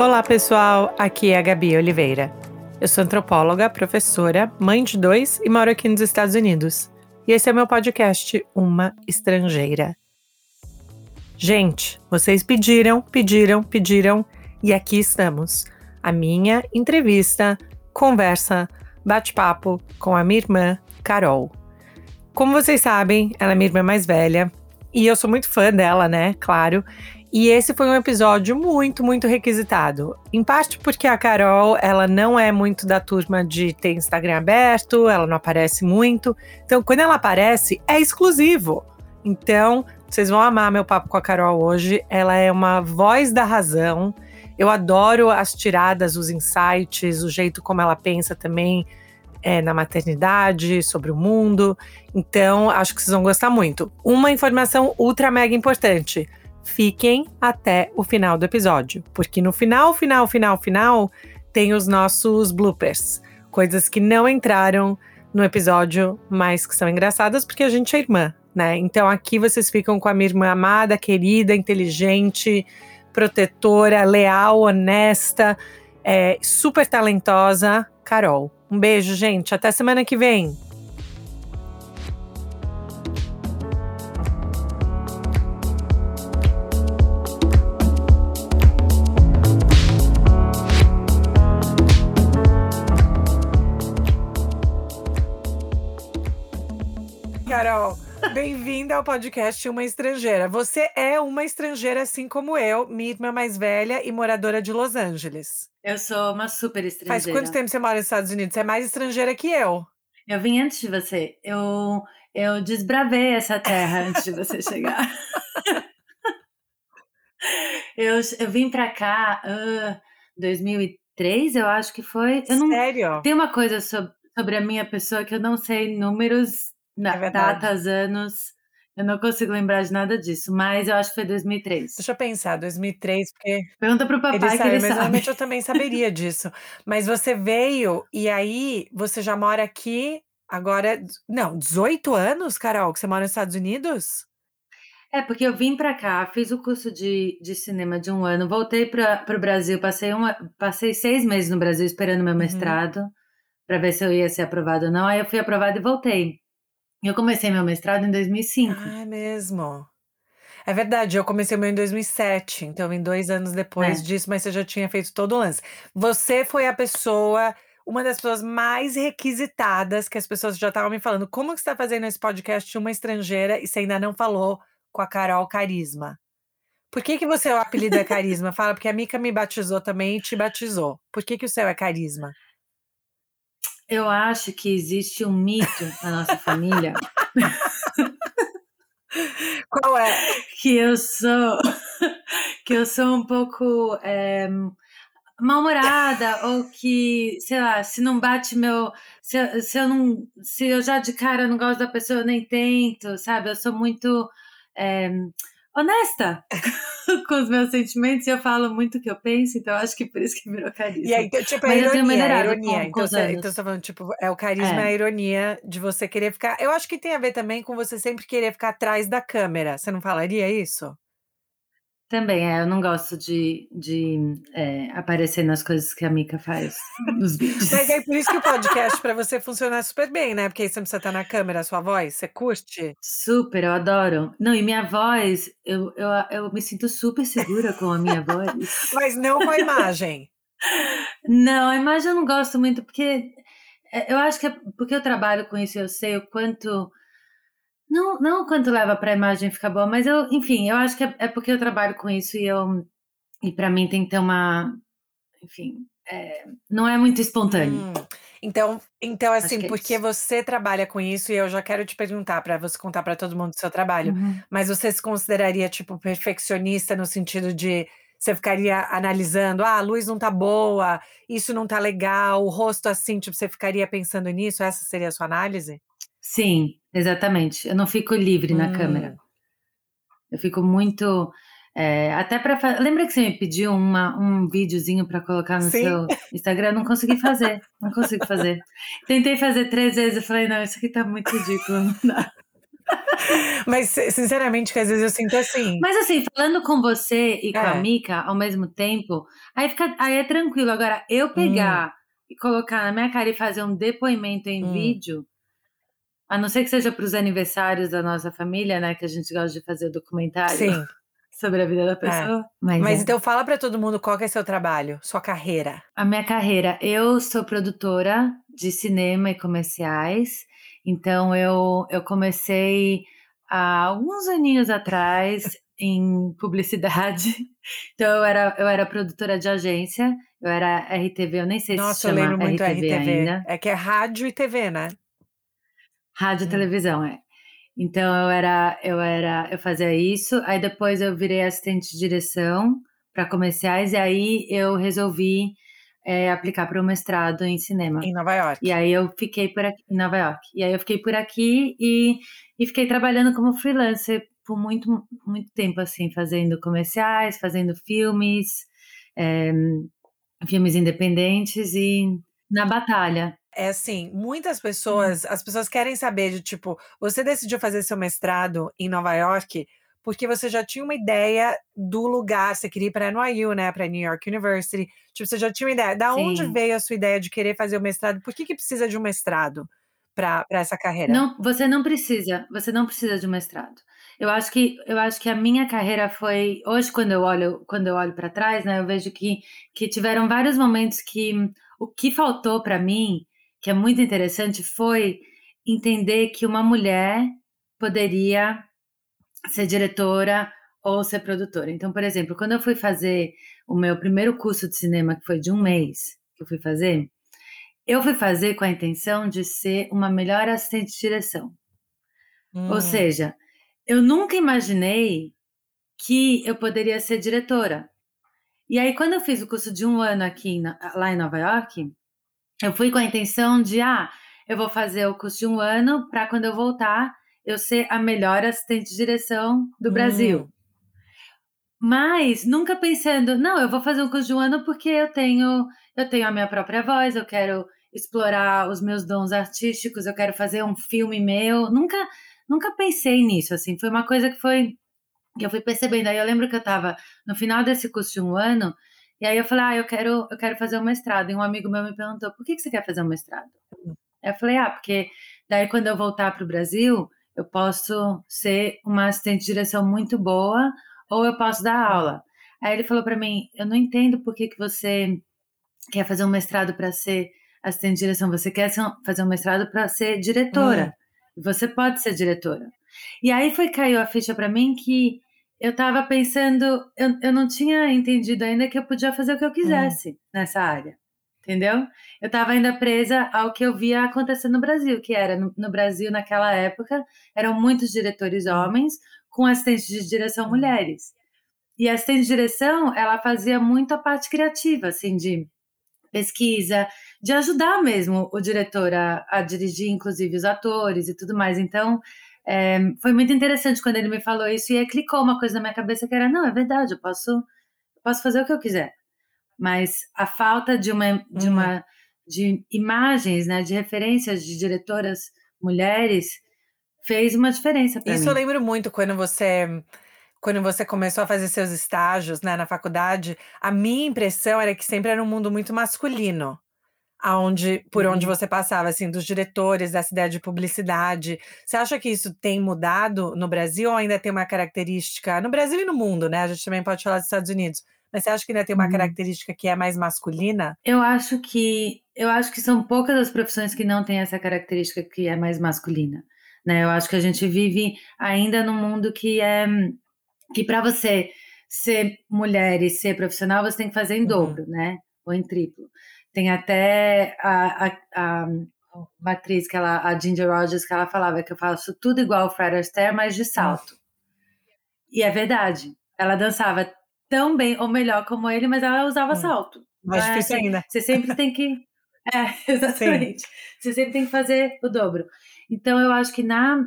Olá, pessoal. Aqui é a Gabi Oliveira. Eu sou antropóloga, professora, mãe de dois e moro aqui nos Estados Unidos. E esse é meu podcast, Uma Estrangeira. Gente, vocês pediram, pediram, pediram e aqui estamos. A minha entrevista, conversa, bate-papo com a minha irmã, Carol. Como vocês sabem, ela é minha irmã mais velha e eu sou muito fã dela, né? Claro. E esse foi um episódio muito, muito requisitado. Em parte porque a Carol, ela não é muito da turma de ter Instagram aberto, ela não aparece muito. Então, quando ela aparece, é exclusivo. Então, vocês vão amar meu papo com a Carol hoje. Ela é uma voz da razão. Eu adoro as tiradas, os insights, o jeito como ela pensa também é, na maternidade, sobre o mundo. Então, acho que vocês vão gostar muito. Uma informação ultra mega importante fiquem até o final do episódio, porque no final, final, final, final, tem os nossos bloopers, coisas que não entraram no episódio, mas que são engraçadas porque a gente é irmã, né? Então aqui vocês ficam com a minha irmã amada, querida, inteligente, protetora, leal, honesta, é, super talentosa, Carol. Um beijo, gente. Até semana que vem. Carol, bem-vinda ao podcast Uma Estrangeira. Você é uma estrangeira assim como eu, minha irmã mais velha e moradora de Los Angeles. Eu sou uma super estrangeira. Faz quanto tempo você mora nos Estados Unidos? Você é mais estrangeira que eu. Eu vim antes de você. Eu, eu desbravei essa terra antes de você chegar. eu, eu vim pra cá em uh, 2003, eu acho que foi. Não, Sério? Tem uma coisa sobre, sobre a minha pessoa que eu não sei números na, é datas, anos. Eu não consigo lembrar de nada disso, mas eu acho que foi 2003. Deixa eu pensar, 2003, porque. Pergunta pro papai ele que sabe, ele mas sabe. eu também saberia disso. Mas você veio e aí você já mora aqui agora. Não, 18 anos, Carol, que você mora nos Estados Unidos? É, porque eu vim para cá, fiz o curso de, de cinema de um ano, voltei para o Brasil, passei, uma, passei seis meses no Brasil esperando meu uhum. mestrado, uhum. para ver se eu ia ser aprovado ou não. Aí eu fui aprovada e voltei. Eu comecei meu mestrado em 2005. Ah, é mesmo. É verdade, eu comecei o meu em 2007, então em dois anos depois é. disso, mas você já tinha feito todo o lance. Você foi a pessoa, uma das pessoas mais requisitadas que as pessoas já estavam me falando. Como que você está fazendo esse podcast uma estrangeira e você ainda não falou com a Carol Carisma? Por que, que você é o apelido é Carisma? Fala, porque a Mica me batizou também e te batizou. Por que, que o seu é Carisma? Eu acho que existe um mito na nossa família. Qual é? Que eu sou, que eu sou um pouco é, mal-humorada ou que, sei lá, se não bate meu, se eu, se eu não, se eu já de cara não gosto da pessoa, eu nem tento, sabe? Eu sou muito é, honesta com os meus sentimentos e eu falo muito o que eu penso, então acho que por isso que virou carisma. E aí, então, tipo, Mas a ironia, a ironia. Com, então, com você, então você tá falando, tipo, é o carisma, é. a ironia de você querer ficar. Eu acho que tem a ver também com você sempre querer ficar atrás da câmera. Você não falaria isso? Também, é, eu não gosto de, de é, aparecer nas coisas que a Mica faz nos vídeos. Mas é por isso que o podcast para você funciona super bem, né? Porque aí você não precisa estar na câmera, a sua voz, você curte? Super, eu adoro. Não, e minha voz, eu, eu, eu me sinto super segura com a minha voz. Mas não com a imagem. não, a imagem eu não gosto muito, porque é, eu acho que é porque eu trabalho com isso, eu sei o quanto não, não quanto leva para a imagem ficar boa, mas eu, enfim, eu acho que é, é porque eu trabalho com isso e eu e para mim tem que ter uma, enfim, é, não é muito espontâneo. Hum, então, então assim, é porque isso. você trabalha com isso e eu já quero te perguntar para você contar para todo mundo do seu trabalho, uhum. mas você se consideraria tipo perfeccionista no sentido de você ficaria analisando, ah, a luz não tá boa, isso não tá legal, o rosto assim, tipo, você ficaria pensando nisso? Essa seria a sua análise? Sim, exatamente. Eu não fico livre na câmera. Hum. Eu fico muito. É, até para Lembra que você me pediu uma, um videozinho para colocar no Sim. seu Instagram? Eu não consegui fazer. Não consigo fazer. Tentei fazer três vezes. Eu falei, não, isso aqui tá muito ridículo. Mas, sinceramente, que às vezes eu sinto assim. Mas assim, falando com você e com é. a Mika ao mesmo tempo, aí, fica, aí é tranquilo. Agora, eu hum. pegar hum. e colocar na minha cara e fazer um depoimento em hum. vídeo, a não ser que seja para os aniversários da nossa família, né? Que a gente gosta de fazer documentário. Sim. Sobre a vida da pessoa. É. Mas, Mas é. então fala para todo mundo qual é seu trabalho, sua carreira. A minha carreira, eu sou produtora de cinema e comerciais. Então eu, eu comecei há alguns aninhos atrás em publicidade. Então eu era, eu era produtora de agência, eu era RTV, eu nem sei Nossa, se chama eu lembro muito RTV, RTV ainda. É que é rádio e TV, né? Rádio e hum. televisão, é. Então eu era, eu era, eu fazia isso, aí depois eu virei assistente de direção para comerciais e aí eu resolvi é, aplicar para o mestrado em cinema. Em Nova York. E aí eu fiquei por aqui, em Nova York. E aí eu fiquei por aqui e, e fiquei trabalhando como freelancer por muito, muito tempo, assim, fazendo comerciais, fazendo filmes, é, filmes independentes e na batalha. É assim, muitas hum. pessoas, as pessoas querem saber de tipo, você decidiu fazer seu mestrado em Nova York porque você já tinha uma ideia do lugar, você queria ir para NYU, né, para New York University. Tipo, você já tinha uma ideia. Da Sim. onde veio a sua ideia de querer fazer o mestrado? Por que que precisa de um mestrado para essa carreira? Não, você não precisa, você não precisa de um mestrado. Eu acho que eu acho que a minha carreira foi hoje quando eu olho quando eu olho para trás, né, eu vejo que que tiveram vários momentos que o que faltou para mim, que é muito interessante, foi entender que uma mulher poderia ser diretora ou ser produtora. Então, por exemplo, quando eu fui fazer o meu primeiro curso de cinema, que foi de um mês que eu fui fazer, eu fui fazer com a intenção de ser uma melhor assistente de direção. Hum. Ou seja, eu nunca imaginei que eu poderia ser diretora. E aí, quando eu fiz o curso de um ano aqui lá em Nova York, eu fui com a intenção de, ah, eu vou fazer o curso de um ano para quando eu voltar eu ser a melhor assistente de direção do Brasil. Hum. Mas nunca pensando, não, eu vou fazer um curso de um ano porque eu tenho, eu tenho a minha própria voz, eu quero explorar os meus dons artísticos, eu quero fazer um filme meu. Nunca, nunca pensei nisso, assim. Foi uma coisa que foi que eu fui percebendo. Aí eu lembro que eu estava no final desse curso de um ano, e aí eu falei, ah, eu quero, eu quero fazer um mestrado. E um amigo meu me perguntou, por que, que você quer fazer um mestrado? Eu falei, ah, porque daí quando eu voltar para o Brasil, eu posso ser uma assistente de direção muito boa ou eu posso dar aula. Aí ele falou para mim: Eu não entendo por que, que você quer fazer um mestrado para ser assistente de direção, você quer fazer um mestrado para ser diretora. Hum. Você pode ser diretora. E aí foi caiu a ficha para mim que eu estava pensando, eu, eu não tinha entendido ainda que eu podia fazer o que eu quisesse hum. nessa área entendeu? Eu estava ainda presa ao que eu via acontecer no Brasil, que era no, no, Brasil naquela época eram muitos diretores homens com assistentes de direção uhum. mulheres. E a assistente de direção, ela fazia muito a parte criativa, assim, de pesquisa, de ajudar mesmo o diretor a, a dirigir, inclusive, os atores e tudo mais. Então, é, foi muito interessante quando ele me falou isso e aí clicou uma coisa na minha cabeça que era, não, é verdade, eu posso, eu posso fazer o que eu quiser mas a falta de uma de uhum. uma de imagens, né, de referências de diretoras mulheres fez uma diferença para mim. Isso eu lembro muito quando você quando você começou a fazer seus estágios, né, na faculdade, a minha impressão era que sempre era um mundo muito masculino. Aonde, por uhum. onde você passava, assim, dos diretores, dessa ideia de publicidade. Você acha que isso tem mudado no Brasil ou ainda tem uma característica, no Brasil e no mundo, né? A gente também pode falar dos Estados Unidos, mas você acha que ainda tem uma uhum. característica que é mais masculina? Eu acho que eu acho que são poucas as profissões que não têm essa característica que é mais masculina. Né? Eu acho que a gente vive ainda num mundo que é que para você ser mulher e ser profissional você tem que fazer em uhum. dobro, né? Ou em triplo. Tem até a, a, a uma atriz que ela, a Ginger Rogers, que ela falava que eu faço tudo igual o Fred Astaire, mas de salto. E é verdade. Ela dançava tão bem ou melhor como ele, mas ela usava hum. salto. Mais é, difícil ainda. Você sempre tem que. É, exatamente. Sim. Você sempre tem que fazer o dobro. Então, eu acho que na,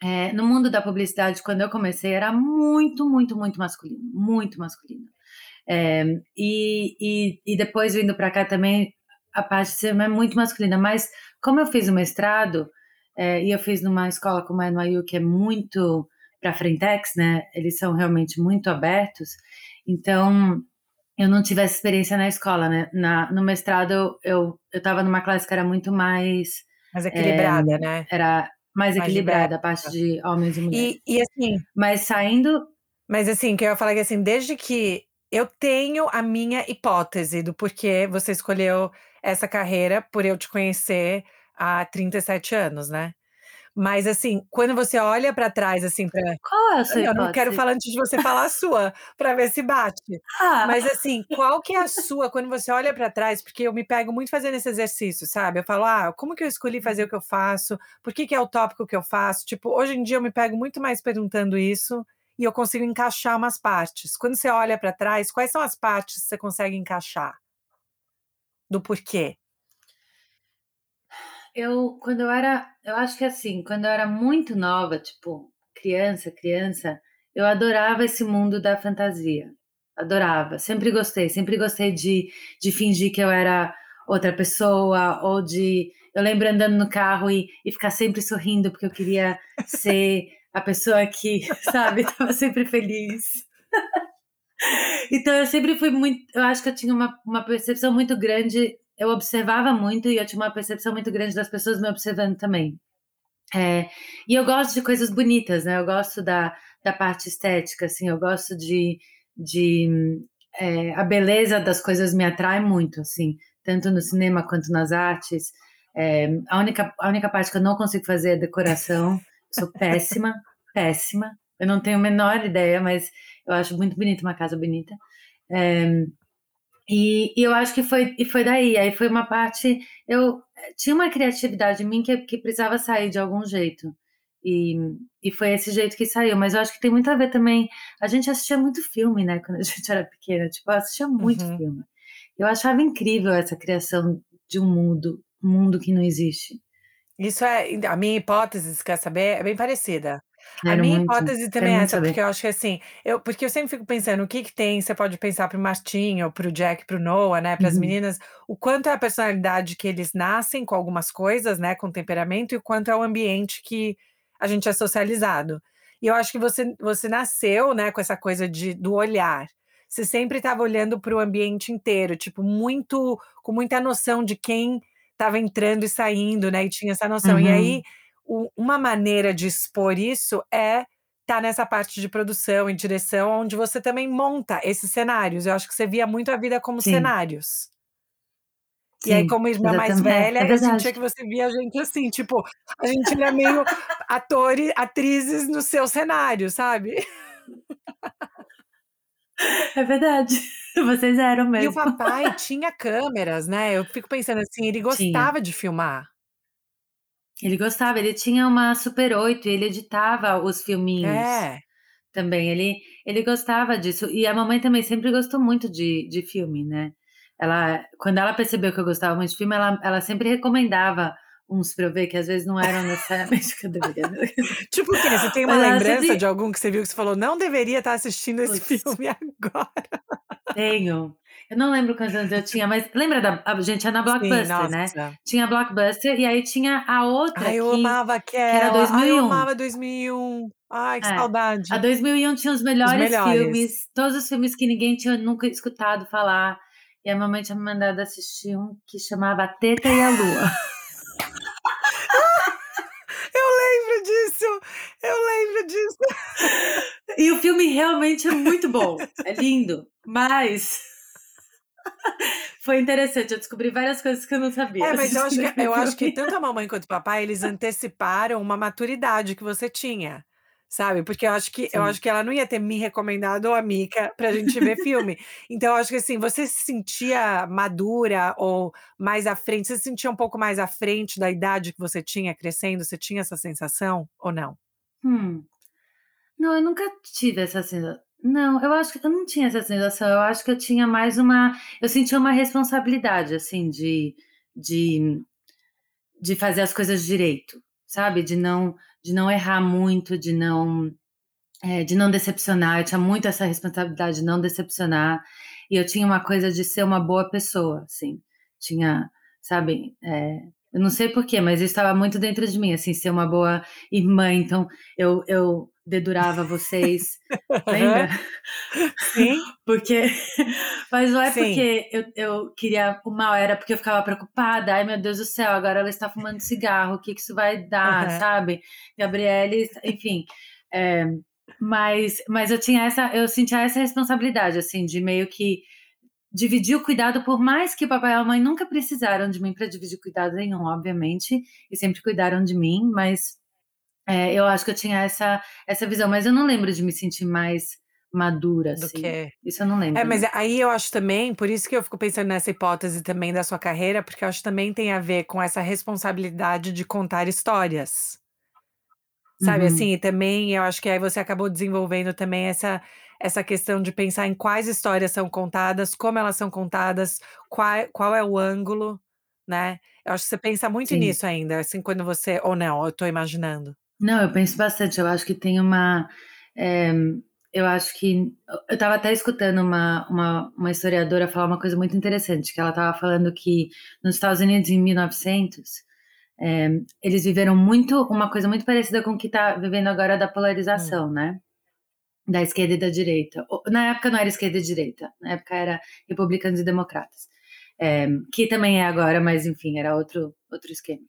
é, no mundo da publicidade, quando eu comecei, era muito, muito, muito masculino. Muito masculino. É, e, e, e, depois vindo para cá também, a parte de ser é muito masculina. Mas, como eu fiz o mestrado, é, e eu fiz numa escola como a NYU, que é muito para Frentex, né? Eles são realmente muito abertos. Então, eu não tive essa experiência na escola, né? Na, no mestrado, eu estava numa classe que era muito mais... Mais equilibrada, é, né? Era mais, mais equilibrada, a parte de homens e mulheres. E, e assim... Mas saindo... Mas assim, que eu ia falar que assim, desde que eu tenho a minha hipótese do porquê você escolheu essa carreira, por eu te conhecer há 37 anos, né? Mas assim, quando você olha para trás, assim, para Qual é a sua Eu hipótese? não quero falar antes de você falar a sua, para ver se bate. Ah. Mas assim, qual que é a sua quando você olha para trás? Porque eu me pego muito fazendo esse exercício, sabe? Eu falo, ah, como que eu escolhi fazer o que eu faço? Por que, que é o tópico que eu faço? Tipo, hoje em dia eu me pego muito mais perguntando isso e eu consigo encaixar umas partes. Quando você olha para trás, quais são as partes que você consegue encaixar? Do porquê? Eu, quando eu era, eu acho que assim, quando eu era muito nova, tipo, criança, criança, eu adorava esse mundo da fantasia. Adorava, sempre gostei, sempre gostei de, de fingir que eu era outra pessoa, ou de. Eu lembro andando no carro e, e ficar sempre sorrindo, porque eu queria ser a pessoa que, sabe, estava sempre feliz. então eu sempre fui muito. Eu acho que eu tinha uma, uma percepção muito grande eu observava muito e eu tinha uma percepção muito grande das pessoas me observando também. É, e eu gosto de coisas bonitas, né? Eu gosto da, da parte estética, assim, eu gosto de. de é, a beleza das coisas me atrai muito, assim, tanto no cinema quanto nas artes. É, a, única, a única parte que eu não consigo fazer é decoração. Sou péssima, péssima. Eu não tenho a menor ideia, mas eu acho muito bonita uma casa bonita. É, e, e, eu acho que foi, e foi daí. Aí foi uma parte. Eu tinha uma criatividade em mim que, que precisava sair de algum jeito. E, e foi esse jeito que saiu. Mas eu acho que tem muito a ver também. A gente assistia muito filme, né? Quando a gente era pequena. Tipo, eu assistia muito uhum. filme. Eu achava incrível essa criação de um mundo, um mundo que não existe. Isso é. A minha hipótese, se quer saber, é bem parecida. Quero a minha muito, hipótese também é essa, saber. porque eu acho que assim, eu, porque eu sempre fico pensando o que que tem, você pode pensar pro Martinho, pro Jack, pro Noah, né, para as uhum. meninas, o quanto é a personalidade que eles nascem com algumas coisas, né, com temperamento, e o quanto é o ambiente que a gente é socializado. E eu acho que você, você nasceu, né, com essa coisa de, do olhar. Você sempre estava olhando para o ambiente inteiro, tipo, muito, com muita noção de quem estava entrando e saindo, né, e tinha essa noção. Uhum. E aí, uma maneira de expor isso é estar tá nessa parte de produção e direção, onde você também monta esses cenários. Eu acho que você via muito a vida como Sim. cenários. Sim, e aí, como irmã mais velha, é, é eu sentia que você via a gente assim, tipo, a gente era meio atores, atrizes no seu cenário, sabe? É verdade. Vocês eram mesmo. E o papai tinha câmeras, né? Eu fico pensando assim, ele gostava tinha. de filmar. Ele gostava, ele tinha uma Super 8 e ele editava os filminhos. É. Também, ele, ele gostava disso. E a mamãe também sempre gostou muito de, de filme, né? Ela, quando ela percebeu que eu gostava muito de filme, ela, ela sempre recomendava uns pra eu ver, que às vezes não eram necessariamente que eu deveria. tipo o quê? Você tem uma Mas lembrança sempre... de algum que você viu que você falou, não deveria estar assistindo esse filme agora? Tenho. Eu não lembro quantos anos eu tinha, mas lembra da. A gente era na Blockbuster, Sim, né? Tinha Blockbuster e aí tinha a outra. Ai, eu que, amava aquela. Que era 2001. Ai, eu amava 2001. Ai, que é, saudade. A 2001 tinha os melhores, os melhores, filmes, todos os filmes que ninguém tinha nunca escutado falar. E a mamãe tinha me mandado assistir um que chamava A Teta e a Lua. eu lembro disso! Eu lembro disso! E o filme realmente é muito bom. É lindo. Mas foi interessante, eu descobri várias coisas que eu não sabia. É, mas eu acho, que, eu acho que tanto a mamãe quanto o papai, eles anteciparam uma maturidade que você tinha. Sabe? Porque eu acho que eu acho que ela não ia ter me recomendado ou a Mica pra gente ver filme. Então eu acho que assim, você se sentia madura ou mais à frente, você se sentia um pouco mais à frente da idade que você tinha crescendo? Você tinha essa sensação ou não? Hum. Não, eu nunca tive essa sensação. Não, eu acho que eu não tinha essa sensação. Eu acho que eu tinha mais uma. Eu sentia uma responsabilidade, assim, de, de, de fazer as coisas direito, sabe? De não, de não errar muito, de não, é, de não decepcionar. Eu tinha muito essa responsabilidade de não decepcionar. E eu tinha uma coisa de ser uma boa pessoa, assim. Tinha, sabe? É, Eu não sei porquê, mas isso estava muito dentro de mim, assim, ser uma boa irmã. Então, eu, eu dedurava vocês, lembra? Sim. porque, mas não é Sim. porque eu, eu queria o mal, era porque eu ficava preocupada. Ai, meu Deus do céu, agora ela está fumando cigarro, o que, que isso vai dar, uhum. sabe? Gabriele, enfim. É, mas, mas eu tinha essa, eu sentia essa responsabilidade, assim, de meio que dividir o cuidado, por mais que o papai e a mãe nunca precisaram de mim para dividir cuidado nenhum, obviamente, e sempre cuidaram de mim, mas é, eu acho que eu tinha essa, essa visão, mas eu não lembro de me sentir mais madura, Do assim. Que... Isso eu não lembro. É, mas aí eu acho também, por isso que eu fico pensando nessa hipótese também da sua carreira, porque eu acho que também tem a ver com essa responsabilidade de contar histórias. Sabe, uhum. assim, e também eu acho que aí você acabou desenvolvendo também essa essa questão de pensar em quais histórias são contadas, como elas são contadas, qual, qual é o ângulo, né? Eu acho que você pensa muito Sim. nisso ainda, assim, quando você. Ou não, eu estou imaginando. Não, eu penso bastante. Eu acho que tem uma. É, eu acho que. Eu estava até escutando uma, uma, uma, historiadora falar uma coisa muito interessante, que ela estava falando que nos Estados Unidos, em 1900, é, eles viveram muito. Uma coisa muito parecida com o que está vivendo agora da polarização, hum. né? Da esquerda e da direita. Na época não era esquerda e direita, na época era republicanos e democratas, é, que também é agora, mas enfim, era outro, outro esquema.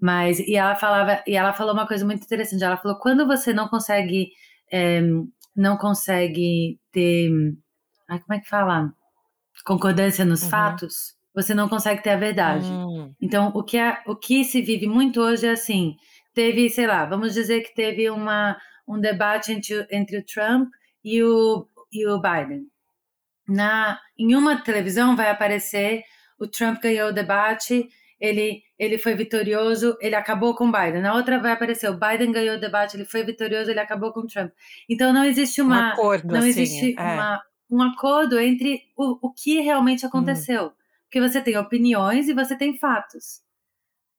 Mas, e ela falava, e ela falou uma coisa muito interessante, ela falou, quando você não consegue, é, não consegue ter, ai, como é que fala? Concordância nos uhum. fatos, você não consegue ter a verdade. Uhum. Então, o que, o que se vive muito hoje é assim, teve, sei lá, vamos dizer que teve uma um debate entre, entre o Trump e o, e o Biden. Na, em uma televisão vai aparecer o Trump ganhou o debate, ele, ele foi vitorioso, ele acabou com o Biden. Na outra vai aparecer o Biden ganhou o debate, ele foi vitorioso, ele acabou com o Trump. Então não existe uma, um acordo, não assim, existe é. uma, um acordo entre o, o que realmente aconteceu, hum. porque você tem opiniões e você tem fatos.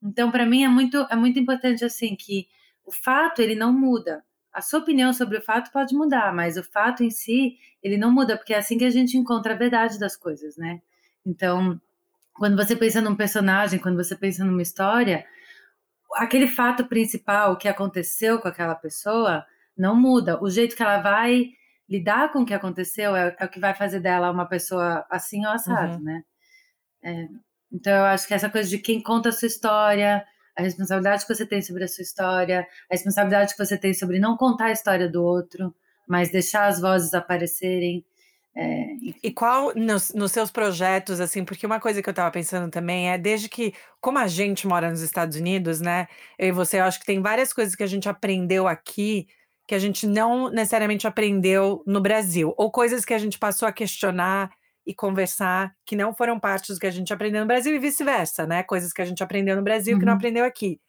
Então para mim é muito é muito importante assim que o fato ele não muda a sua opinião sobre o fato pode mudar, mas o fato em si, ele não muda, porque é assim que a gente encontra a verdade das coisas, né? Então, quando você pensa num personagem, quando você pensa numa história, aquele fato principal que aconteceu com aquela pessoa não muda. O jeito que ela vai lidar com o que aconteceu é, é o que vai fazer dela uma pessoa assim ou assado, uhum. né? É, então, eu acho que essa coisa de quem conta a sua história, a responsabilidade que você tem sobre a sua história, a responsabilidade que você tem sobre não contar a história do outro, mas deixar as vozes aparecerem. É... E qual nos, nos, seus projetos, assim, porque uma coisa que eu estava pensando também é desde que, como a gente mora nos Estados Unidos, né? Eu e você, eu acho que tem várias coisas que a gente aprendeu aqui que a gente não necessariamente aprendeu no Brasil, ou coisas que a gente passou a questionar e conversar que não foram partes do que a gente aprendeu no Brasil e vice-versa, né? Coisas que a gente aprendeu no Brasil uhum. que não uhum. aprendeu aqui.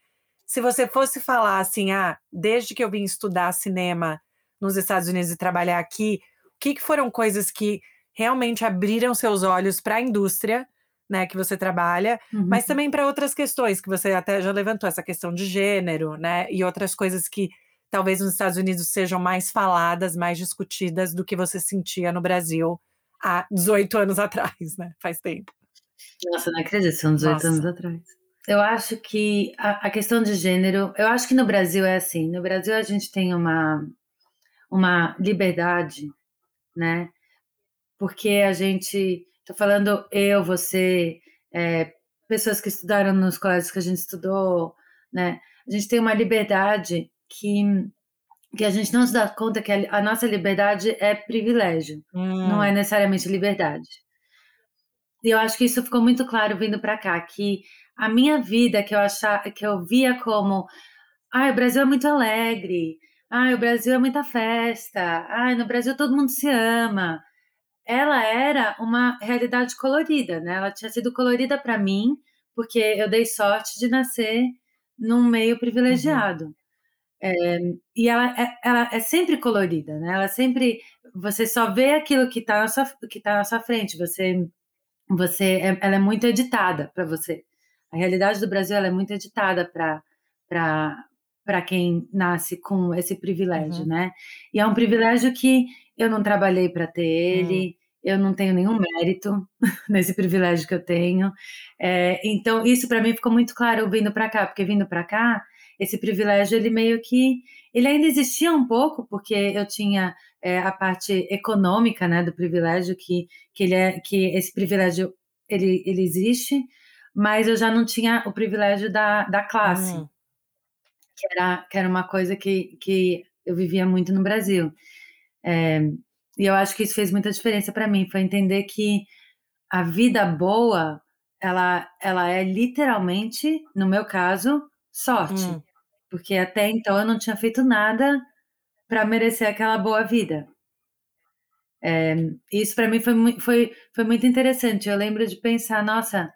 Se você fosse falar assim, ah, desde que eu vim estudar cinema nos Estados Unidos e trabalhar aqui, o que, que foram coisas que realmente abriram seus olhos para a indústria, né, que você trabalha, uhum. mas também para outras questões que você até já levantou, essa questão de gênero, né, e outras coisas que talvez nos Estados Unidos sejam mais faladas, mais discutidas do que você sentia no Brasil há 18 anos atrás, né? Faz tempo. Nossa, não acredito, são 18 Nossa. anos atrás. Eu acho que a, a, questão de gênero, eu acho que no Brasil é assim. No Brasil a gente tem uma, uma liberdade, né? Porque a gente, tô falando eu, você, é, pessoas que estudaram nos colégios que a gente estudou, né? A gente tem uma liberdade que que a gente não se dá conta que a, a nossa liberdade é privilégio, hum. não é necessariamente liberdade. E eu acho que isso ficou muito claro vindo para cá, que a minha vida que eu achava, que eu via como, ah, o Brasil é muito alegre, ah, o Brasil é muita festa, ah, no Brasil todo mundo se ama. Ela era uma realidade colorida, né? Ela tinha sido colorida para mim porque eu dei sorte de nascer num meio privilegiado. Uhum. É, e ela é, ela é sempre colorida, né? Ela sempre você só vê aquilo que está na sua que tá na sua frente. Você você é, ela é muito editada para você. A realidade do Brasil é muito editada para quem nasce com esse privilégio, uhum. né? E é um privilégio que eu não trabalhei para ter ele, uhum. eu não tenho nenhum mérito nesse privilégio que eu tenho. É, então, isso para mim ficou muito claro vindo para cá, porque vindo para cá, esse privilégio, ele meio que. Ele ainda existia um pouco, porque eu tinha é, a parte econômica né, do privilégio, que, que, ele é, que esse privilégio ele, ele existe, mas eu já não tinha o privilégio da, da classe, uhum. que, era, que era uma coisa que, que eu vivia muito no Brasil. É, e eu acho que isso fez muita diferença para mim, foi entender que a vida boa, ela, ela é literalmente, no meu caso, sorte. Hum. Porque até então eu não tinha feito nada para merecer aquela boa vida. É, isso para mim foi, foi, foi muito interessante. Eu lembro de pensar, nossa,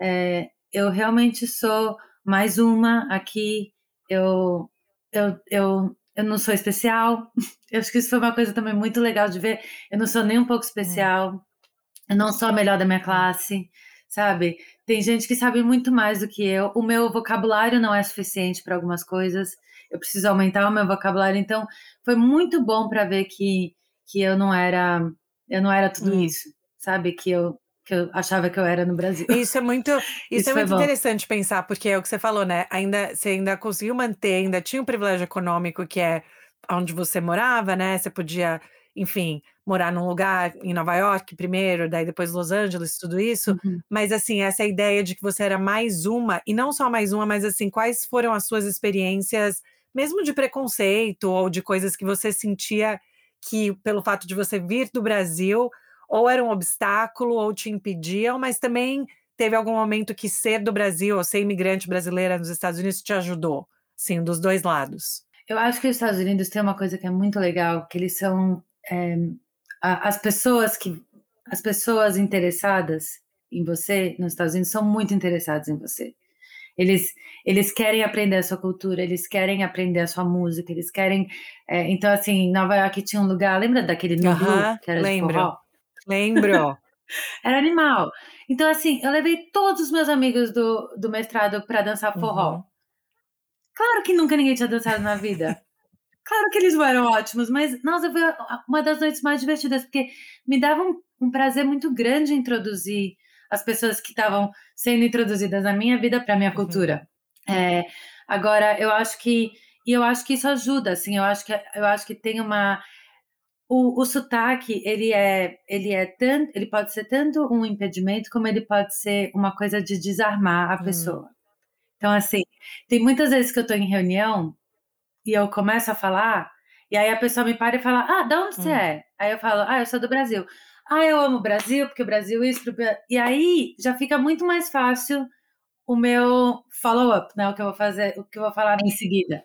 é, eu realmente sou mais uma aqui. Eu, eu, eu eu não sou especial. Eu acho que isso foi uma coisa também muito legal de ver. Eu não sou nem um pouco especial. Eu não sou a melhor da minha classe, sabe? Tem gente que sabe muito mais do que eu. O meu vocabulário não é suficiente para algumas coisas. Eu preciso aumentar o meu vocabulário. Então, foi muito bom para ver que, que eu não era eu não era tudo hum. isso, sabe? Que eu que eu achava que eu era no Brasil. Isso é muito, isso, isso é muito interessante pensar, porque é o que você falou, né? Ainda você ainda conseguiu manter, ainda tinha um privilégio econômico que é onde você morava, né? Você podia, enfim, morar num lugar em Nova York primeiro, daí depois Los Angeles, tudo isso. Uhum. Mas assim, essa ideia de que você era mais uma, e não só mais uma, mas assim, quais foram as suas experiências, mesmo de preconceito ou de coisas que você sentia que, pelo fato de você vir do Brasil, ou era um obstáculo ou te impediam, mas também teve algum momento que ser do Brasil ou ser imigrante brasileira nos Estados Unidos te ajudou, sim, dos dois lados? Eu acho que os Estados Unidos têm uma coisa que é muito legal, que eles são é, as pessoas que as pessoas interessadas em você nos Estados Unidos são muito interessadas em você. Eles, eles querem aprender a sua cultura, eles querem aprender a sua música, eles querem. É, então, assim, Nova York tinha um lugar, lembra daquele Nubu, uh -huh, que era lembro. de forró? Lembro. Era animal. Então, assim, eu levei todos os meus amigos do, do mestrado para dançar forró. Uhum. Claro que nunca ninguém tinha dançado na vida. Claro que eles eram ótimos, mas, nossa, foi uma das noites mais divertidas, porque me dava um, um prazer muito grande introduzir as pessoas que estavam sendo introduzidas na minha vida para minha uhum. cultura. Uhum. É, agora, eu acho que e eu acho que isso ajuda, assim, eu acho que eu acho que tem uma o, o sotaque, ele é, ele é tanto, ele pode ser tanto um impedimento como ele pode ser uma coisa de desarmar a hum. pessoa. Hum. Então, assim, tem muitas vezes que eu estou em reunião e eu começo a falar, e aí a pessoa me para e fala: Ah, de onde hum. você é? Aí eu falo: Ah, eu sou do Brasil. Ah, eu amo o Brasil, porque o Brasil isso. E aí já fica muito mais fácil o meu follow-up, né? O que eu vou fazer, o que eu vou falar em seguida.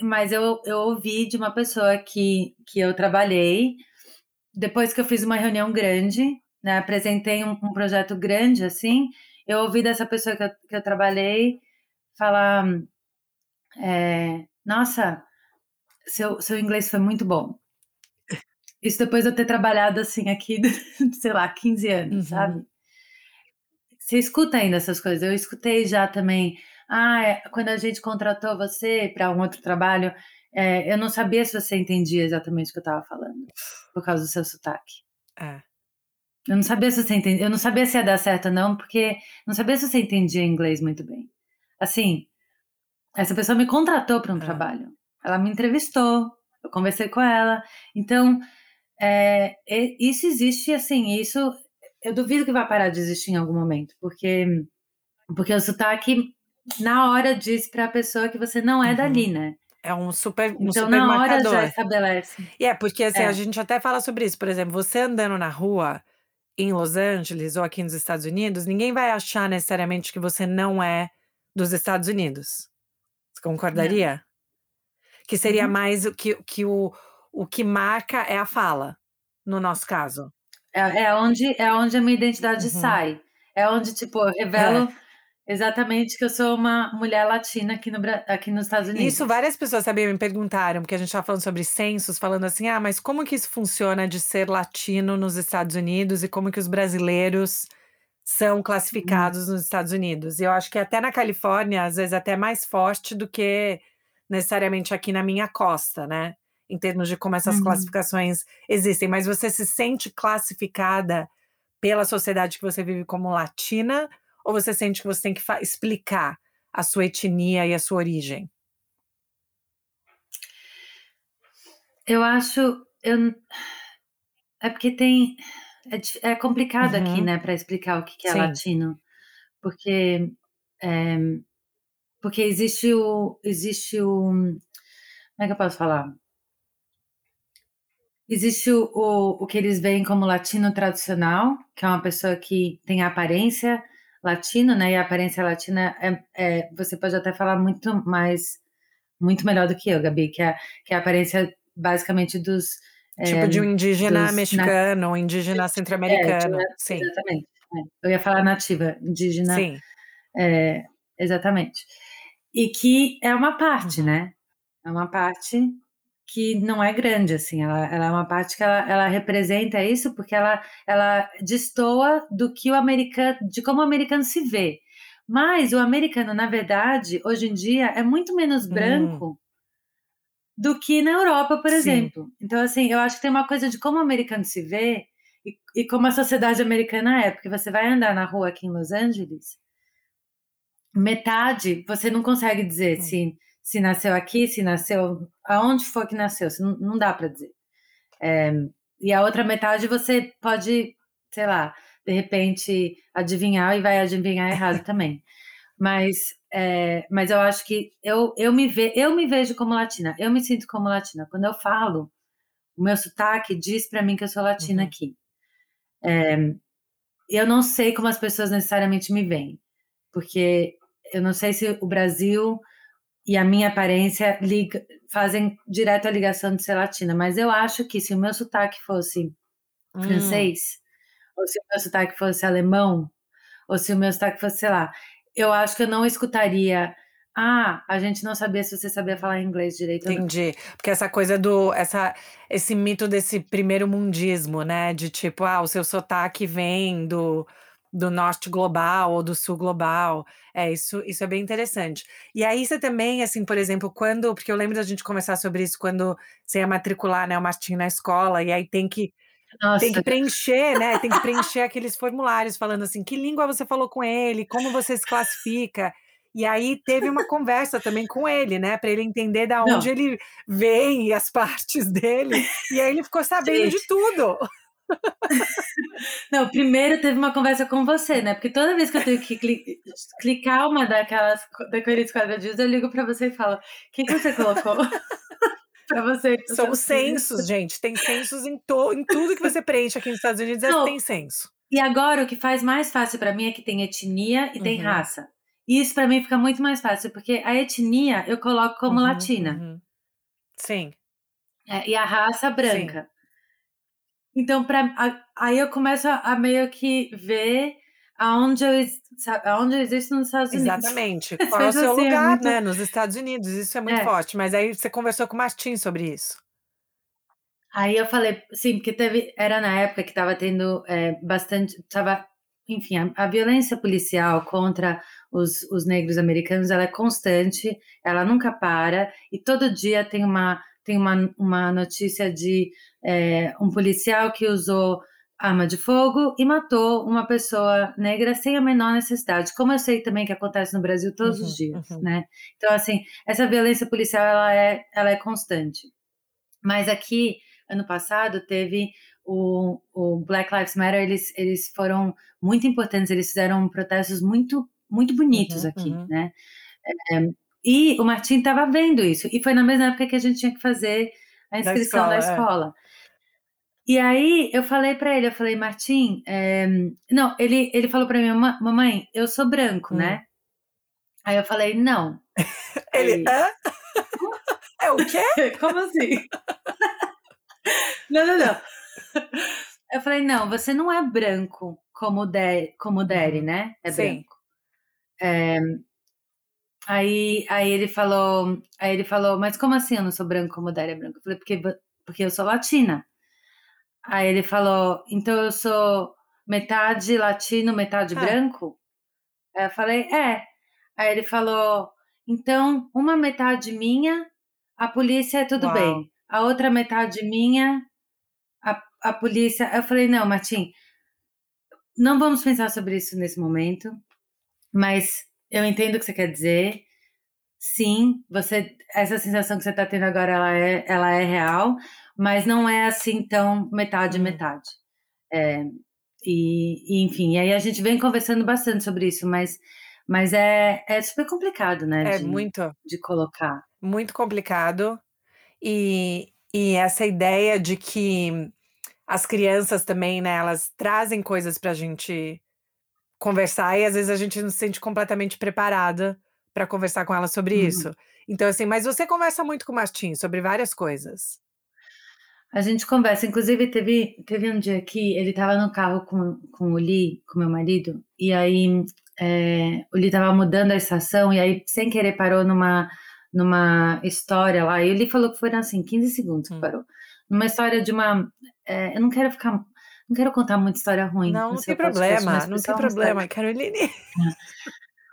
Mas eu, eu ouvi de uma pessoa que, que eu trabalhei, depois que eu fiz uma reunião grande, né, apresentei um, um projeto grande, assim, eu ouvi dessa pessoa que eu, que eu trabalhei falar: é, Nossa, seu, seu inglês foi muito bom. Isso depois de eu ter trabalhado assim aqui, sei lá, 15 anos, uhum. sabe? Você escuta ainda essas coisas. Eu escutei já também ah, é, quando a gente contratou você para um outro trabalho, é, eu não sabia se você entendia exatamente o que eu estava falando, por causa do seu sotaque. É. Eu não sabia se você entendia, eu não sabia se ia dar certo ou não, porque não sabia se você entendia inglês muito bem. Assim, essa pessoa me contratou para um é. trabalho, ela me entrevistou, eu conversei com ela, então é, isso existe, assim, isso eu duvido que vai parar de existir em algum momento, porque porque o sotaque na hora diz para a pessoa que você não é uhum. dali, né? É um super um Então, super na hora marcador. já estabelece. E é, porque assim, é. a gente até fala sobre isso. Por exemplo, você andando na rua em Los Angeles ou aqui nos Estados Unidos, ninguém vai achar necessariamente que você não é dos Estados Unidos. Você concordaria? Não. Que seria uhum. mais o que, que o, o que marca é a fala, no nosso caso. É, é onde é onde a minha identidade uhum. sai. É onde, tipo, eu revelo. É Exatamente, que eu sou uma mulher latina aqui, no, aqui nos Estados Unidos. Isso várias pessoas sabiam, me perguntaram, porque a gente estava falando sobre censos, falando assim, ah, mas como que isso funciona de ser latino nos Estados Unidos e como que os brasileiros são classificados hum. nos Estados Unidos? E eu acho que até na Califórnia, às vezes, até mais forte do que necessariamente aqui na minha costa, né? em termos de como essas uhum. classificações existem, mas você se sente classificada pela sociedade que você vive como latina ou você sente que você tem que explicar a sua etnia e a sua origem? Eu acho, eu é porque tem é, é complicado uhum. aqui, né, para explicar o que, que é Sim. latino, porque é, porque existe o existe o como é que eu posso falar? Existe o, o, o que eles veem como latino tradicional, que é uma pessoa que tem a aparência latino, né? E a aparência latina é, é, você pode até falar muito mais, muito melhor do que eu, Gabi, que é, que é a aparência basicamente dos tipo é, de um indígena dos, mexicano, na, indígena é, centro-americano, sim. Exatamente. É, eu ia falar nativa, indígena. Sim. É, exatamente. E que é uma parte, né? É uma parte que não é grande, assim, ela, ela é uma parte que ela, ela representa isso porque ela, ela destoa do que o americano, de como o americano se vê. Mas o americano, na verdade, hoje em dia, é muito menos hum. branco hum. Do que na Europa, por Sim. exemplo. Então, assim, eu acho que tem uma coisa de como o americano se vê e, e como a sociedade americana é, porque você vai andar na rua aqui em Los Angeles, metade você não consegue dizer hum. se se nasceu aqui, se nasceu aonde for que nasceu, não, não dá para dizer. É, e a outra metade você pode, sei lá, de repente adivinhar e vai adivinhar errado também. Mas, é, mas eu acho que eu, eu, me ve, eu me vejo como latina, eu me sinto como latina. Quando eu falo, o meu sotaque diz para mim que eu sou latina uhum. aqui. É, eu não sei como as pessoas necessariamente me veem, porque eu não sei se o Brasil e a minha aparência liga, fazem direto a ligação de ser latina, mas eu acho que se o meu sotaque fosse hum. francês, ou se o meu sotaque fosse alemão, ou se o meu sotaque fosse, sei lá, eu acho que eu não escutaria. Ah, a gente não sabia se você sabia falar inglês direito. Entendi. Porque essa coisa do. Essa, esse mito desse primeiro mundismo, né? De tipo, ah, o seu sotaque vem do do norte global ou do sul global. É, isso, isso é bem interessante. E aí você também, assim, por exemplo, quando, porque eu lembro da gente conversar sobre isso quando você ia matricular, né, o Martim na escola, e aí tem que Nossa. tem que preencher, né? Tem que preencher aqueles formulários falando assim, que língua você falou com ele, como você se classifica. E aí teve uma conversa também com ele, né, para ele entender da onde Não. ele vem e as partes dele. E aí ele ficou sabendo Gente. de tudo. Não, primeiro teve uma conversa com você, né? Porque toda vez que eu tenho que clicar uma daquelas daqueles quadradinhos, eu ligo para você e falo: quem que você colocou? para você. São os censos, gente. Tem censos em, to, em tudo que você preenche aqui nos Estados Unidos, Não, tem censo. E agora o que faz mais fácil para mim é que tem etnia e uhum. tem raça. E isso para mim fica muito mais fácil, porque a etnia eu coloco como uhum, latina. Uhum. Sim. É, e a raça branca. Sim. Então, pra, aí eu começo a, a meio que ver aonde eu, aonde eu existo nos Estados Unidos. Exatamente. Qual é o seu assim, lugar, é muito... né? Nos Estados Unidos. Isso é muito é. forte. Mas aí você conversou com o Martin sobre isso. Aí eu falei, sim, porque teve, era na época que estava tendo é, bastante, estava, enfim, a, a, violência policial contra os, os negros americanos, ela é constante, ela nunca para, e todo dia tem uma, tem uma, uma notícia de é, um policial que usou arma de fogo e matou uma pessoa negra sem a menor necessidade, como eu sei também que acontece no Brasil todos uhum, os dias, uhum. né? Então, assim, essa violência policial, ela é, ela é constante. Mas aqui, ano passado, teve o, o Black Lives Matter, eles, eles foram muito importantes, eles fizeram protestos muito, muito bonitos uhum, aqui, uhum. né? É, e o Martim estava vendo isso, e foi na mesma época que a gente tinha que fazer a inscrição da escola. Da escola. É. E aí eu falei para ele, eu falei, Martim, é... não, ele, ele falou para mim, mamãe, eu sou branco, né? hum. né? Aí eu falei, não. ele, Hã? é o quê? Como assim? não, não, não. Eu falei, não, você não é branco como o De, como Derry, uhum. né? É Sim. branco. É, aí, aí ele falou, aí ele falou, mas como assim eu não sou branco como o Derry é branco? Eu falei, porque, porque eu sou latina. Aí ele falou: então eu sou metade latino, metade ah. branco? Aí eu falei: é. Aí ele falou: então uma metade minha, a polícia é tudo Uau. bem. a outra metade minha, a, a polícia. Eu falei, não, Martim, não vamos pensar sobre isso nesse momento, mas eu entendo o que você quer dizer. Sim, você essa sensação que você está tendo agora ela é, ela é real, mas não é assim tão metade hum. metade. É, e, e, enfim, aí a gente vem conversando bastante sobre isso, mas, mas é, é super complicado, né? É de, muito. De colocar. Muito complicado. E, e essa ideia de que as crianças também, né, elas trazem coisas pra gente conversar e às vezes a gente não se sente completamente preparada para conversar com ela sobre uhum. isso. Então, assim, mas você conversa muito com o Martim sobre várias coisas. A gente conversa, inclusive teve, teve um dia que ele estava no carro com, com o Lee, com meu marido, e aí é, o Lee estava mudando a estação, e aí sem querer parou numa, numa história lá, e ele falou que foram assim, 15 segundos que hum. parou. Numa história de uma. É, eu não quero ficar. Não quero contar muita história ruim. Não, não tem problema, não tem problema, Caroline.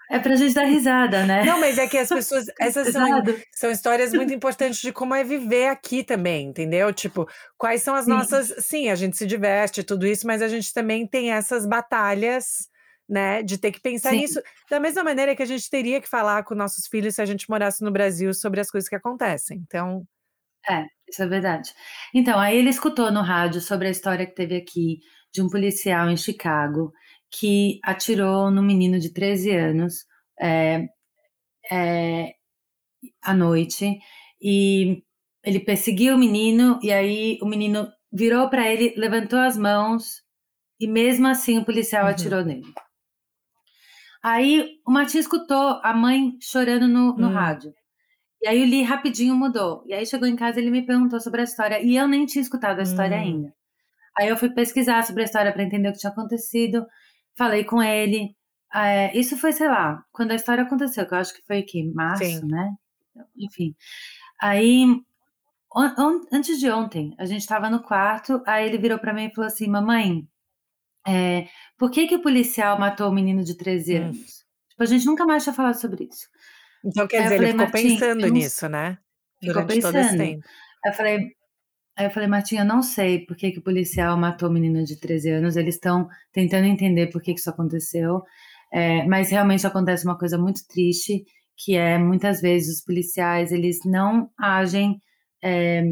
É pra gente dar risada, né? Não, mas é que as pessoas. Essas são, são histórias muito importantes de como é viver aqui também, entendeu? Tipo, quais são as sim. nossas. Sim, a gente se diverte, tudo isso, mas a gente também tem essas batalhas, né? De ter que pensar sim. nisso. Da mesma maneira que a gente teria que falar com nossos filhos se a gente morasse no Brasil sobre as coisas que acontecem. Então. É, isso é verdade. Então, aí ele escutou no rádio sobre a história que teve aqui de um policial em Chicago que atirou no menino de 13 anos é, é, à noite e ele perseguiu o menino e aí o menino virou para ele, levantou as mãos e mesmo assim o policial uhum. atirou nele. Aí o Martim escutou a mãe chorando no, no uhum. rádio. E aí o Lee rapidinho mudou. E aí chegou em casa ele me perguntou sobre a história e eu nem tinha escutado a história uhum. ainda. Aí eu fui pesquisar sobre a história para entender o que tinha acontecido falei com ele. É, isso foi, sei lá, quando a história aconteceu, que eu acho que foi aqui, março, Sim. né? Enfim. Aí, on, on, antes de ontem, a gente estava no quarto, aí ele virou para mim e falou assim: Mamãe, é, por que, que o policial matou o menino de 13 hum. anos? Hum. Tipo, a gente nunca mais tinha falado sobre isso. Então, quer aí dizer, ele ficou pensando nisso, né? Durante ficou pensando. todo esse tempo. Eu falei, Aí eu falei, Martinha, eu não sei por que, que o policial matou o menino de 13 anos, eles estão tentando entender por que, que isso aconteceu, é, mas realmente acontece uma coisa muito triste, que é, muitas vezes, os policiais, eles não agem, é,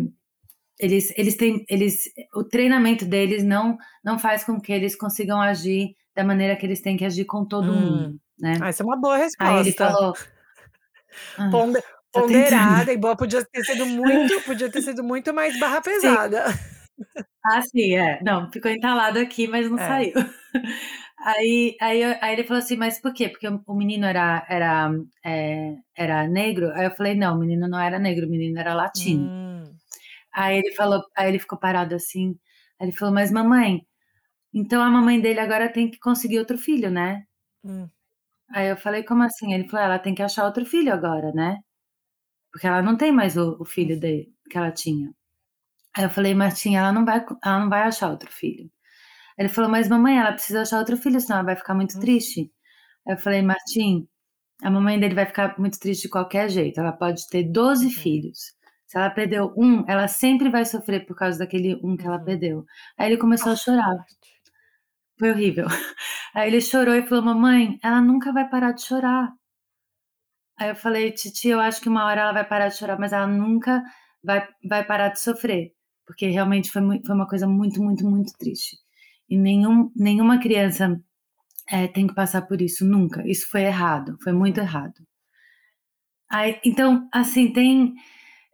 eles, eles têm, eles, o treinamento deles não, não faz com que eles consigam agir da maneira que eles têm que agir com todo hum. mundo, né? Ah, essa é uma boa resposta. Aí ele falou... Ah, ponderada e boa, podia ter sido muito, podia ter sido muito mais barra pesada. Sim. Ah, sim, é. Não, ficou entalado aqui, mas não é. saiu. Aí, aí, aí ele falou assim, mas por quê? Porque o menino era, era, é, era negro? Aí eu falei, não, o menino não era negro, o menino era latino. Hum. Aí ele falou, aí ele ficou parado assim. Aí ele falou, mas mamãe, então a mamãe dele agora tem que conseguir outro filho, né? Hum. Aí eu falei, como assim? Ele falou, ela tem que achar outro filho agora, né? Porque ela não tem mais o, o filho de, que ela tinha. Aí eu falei, Martinha, ela não vai, ela não vai achar outro filho. Ele falou, mas mamãe, ela precisa achar outro filho, senão ela vai ficar muito hum. triste. Aí eu falei, Martim, a mamãe dele vai ficar muito triste de qualquer jeito. Ela pode ter 12 uhum. filhos. Se ela perdeu um, ela sempre vai sofrer por causa daquele um que ela uhum. perdeu. Aí ele começou a chorar. Foi horrível. Aí ele chorou e falou: Mamãe, ela nunca vai parar de chorar. Aí eu falei, Titi, eu acho que uma hora ela vai parar de chorar, mas ela nunca vai, vai parar de sofrer. Porque realmente foi, foi uma coisa muito, muito, muito triste. E nenhum, nenhuma criança é, tem que passar por isso, nunca. Isso foi errado, foi muito errado. Aí, então, assim, tem.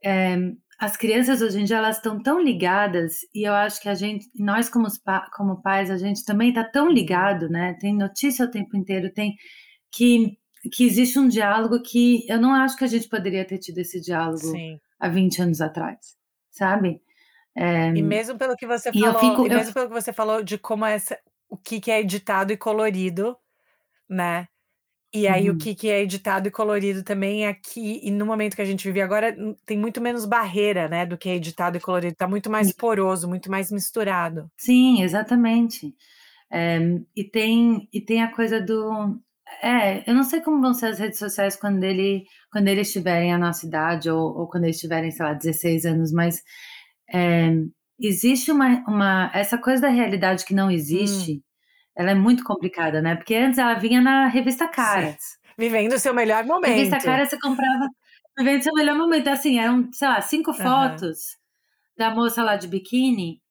É, as crianças hoje em dia elas estão tão ligadas e eu acho que a gente, nós como, como pais, a gente também está tão ligado, né? Tem notícia o tempo inteiro, tem que que existe um diálogo que eu não acho que a gente poderia ter tido esse diálogo Sim. há 20 anos atrás, sabe? É, e mesmo pelo que você falou, fico, e mesmo eu... pelo que você falou de como é o que, que é editado e colorido, né? E aí uhum. o que, que é editado e colorido também aqui, e no momento que a gente vive agora, tem muito menos barreira, né, do que é editado e colorido. Tá muito mais poroso, muito mais misturado. Sim, exatamente. É, e, tem, e tem a coisa do É, eu não sei como vão ser as redes sociais quando ele quando eles tiverem a nossa idade ou ou quando eles tiverem, sei lá, 16 anos, mas, eh, existe uma uma essa coisa da realidade que não Hum. existe, ela é muito complicada, né, porque antes ela vinha na revista Sim, Caras. vivendo o seu melhor Revista momento. Caras você comprava vivendo seu melhor momento, assim, eram, sei lá, 5 Aham. fotos da moça lá de biquíni,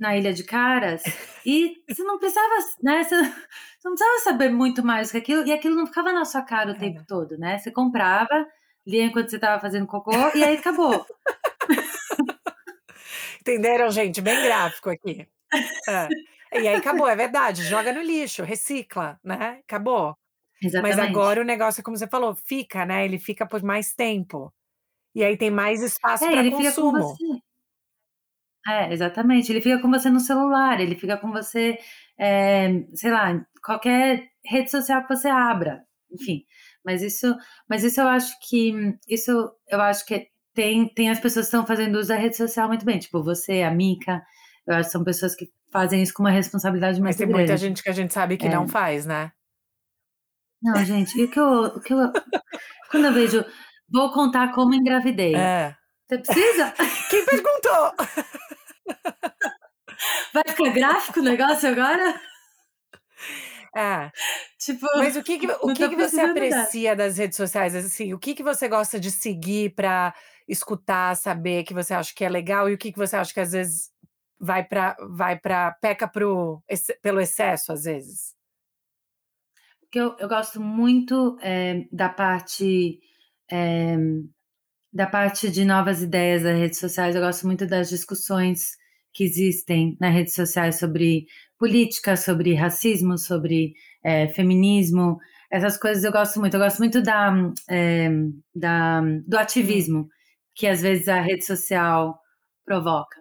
na ilha de Caras, e você não precisava né, você você não precisava saber muito mais que aquilo, e aquilo não ficava na sua cara o tempo É. todo, né, você comprava, lia enquanto você estava fazendo cocô e aí acabou. Entenderam gente? Bem gráfico aqui. Hã. E aí acabou, é verdade, joga no lixo, recicla, né, acabou. Mas Exatamente. agora o negócio é como você falou, fica, né, ele fica por mais tempo. E aí tem mais espaço É, para ele fica com consumo. você. É, exatamente, ele fica com você no celular, ele fica com você, eh, sei lá, qualquer rede social que você abra, enfim. Mas isso mas isso eu acho que isso eu acho que tem tem as pessoas que estão fazendo uso da rede social muito bem, tipo você, a Mica, eu acho que são pessoas que fazem isso com uma responsabilidade Mas muito tem muita gente que a gente sabe que não É. faz, né. Não, gente, e o que eu o que eu quando eu vejo: "Vou contar como engravidei", Hã. você precisa? Quem perguntou? Vai ficar gráfico o negócio agora? É. Tipo, Mas o que que o que tô que você aprecia das redes sociais, assim, o que que você gosta de seguir pra escutar, saber, que você acha que é legal e o que que você acha que às vezes vai pra vai peca para o exce pelo excesso, às vezes? Que eu eu gosto muito, eh, da parte, eh, da parte de novas ideias das redes sociais, eu gosto muito das discussões que existem nas redes sociais sobre política, sobre racismo, sobre, eh, feminismo, essas coisas eu gosto muito. Eu gosto muito da, eh, da do ativismo, que às vezes a rede social provoca.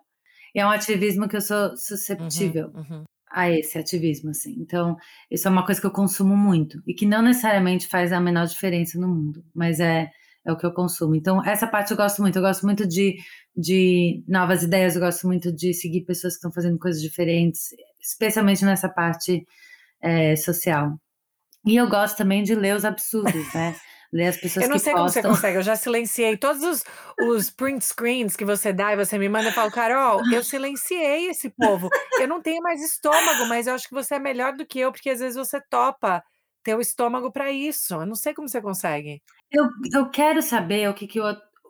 E é um ativismo que eu sou Uhum, susceptível uhum. a esse ativismo, assim. Então, isso é uma coisa que eu consumo muito e que não necessariamente faz a menor diferença no mundo, mas é é o que eu consumo. Então essa parte eu gosto muito, eu gosto muito de de novas ideias, eu gosto muito de seguir pessoas que estão fazendo coisas diferentes, especialmente nessa parte, eh, social. E eu gosto também de ler os absurdos, né, ler as pessoas Eu não que sei como você postam consegue, eu já silenciei todos os os print screens que você dá e você me manda, eu falo: "Carol, eu silenciei esse povo, eu não tenho mais estômago, mas eu acho que você é melhor do que eu, porque às vezes você topa ter o estômago pra isso", eu não sei como você consegue. Eu eu quero saber o que que o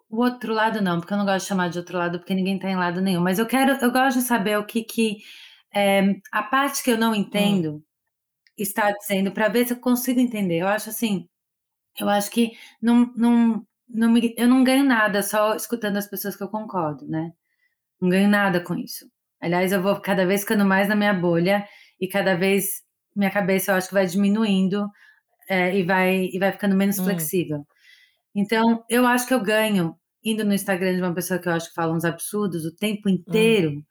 o outro lado não, porque eu não gosto de chamar de outro lado, porque ninguém tá em lado nenhum, mas eu quero eu gosto de saber o que que, eh, a parte que eu não Hum. entendo está dizendo pra ver se eu consigo entender. Eu acho assim, eu acho que não não não me eu não ganho nada só escutando as pessoas que eu concordo, né, não ganho nada com isso. Aliás, eu vou cada vez ficando mais na minha bolha e cada vez minha cabeça eu acho que vai diminuindo, eh, e vai e vai ficando menos Hum. flexível. Então, eu acho que eu ganho indo no Instagram de uma pessoa que eu acho que fala uns absurdos o tempo Hum. inteiro,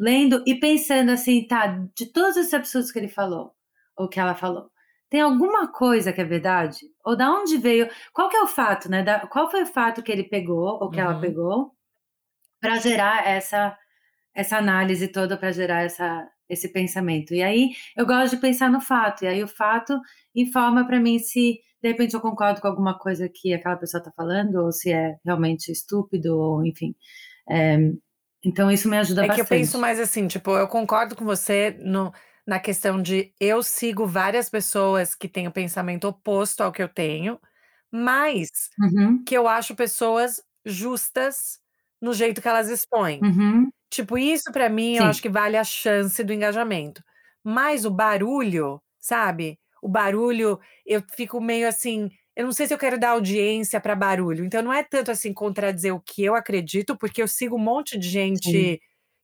lendo e pensando assim: "Tá, de todos esses absurdos que ele falou ou que ela falou, tem alguma coisa que é verdade? Ou da onde veio qual que é o fato, né, da qual foi o fato que ele pegou ou que ela Uhum. pegou pra gerar essa essa análise toda, pra gerar essa esse pensamento?". E aí eu gosto de pensar no fato, e aí o fato informa pra mim se, de repente, eu concordo com alguma coisa que aquela pessoa tá falando ou se é realmente estúpido ou enfim. Eh, então isso me ajuda É que eu penso bastante. mais assim, tipo, eu concordo com você no na questão de eu sigo várias pessoas que têm o pensamento oposto ao que eu tenho, mas Uhum. que eu acho pessoas justas no jeito que elas expõem. Uhum. Tipo, isso pra mim eu acho Sim. que vale a chance do engajamento. Mas o barulho, sabe, o barulho, eu fico meio assim, eu não sei se eu quero dar audiência pra barulho, então não é tanto assim contradizer o que eu acredito, porque eu sigo um monte de Sim. gente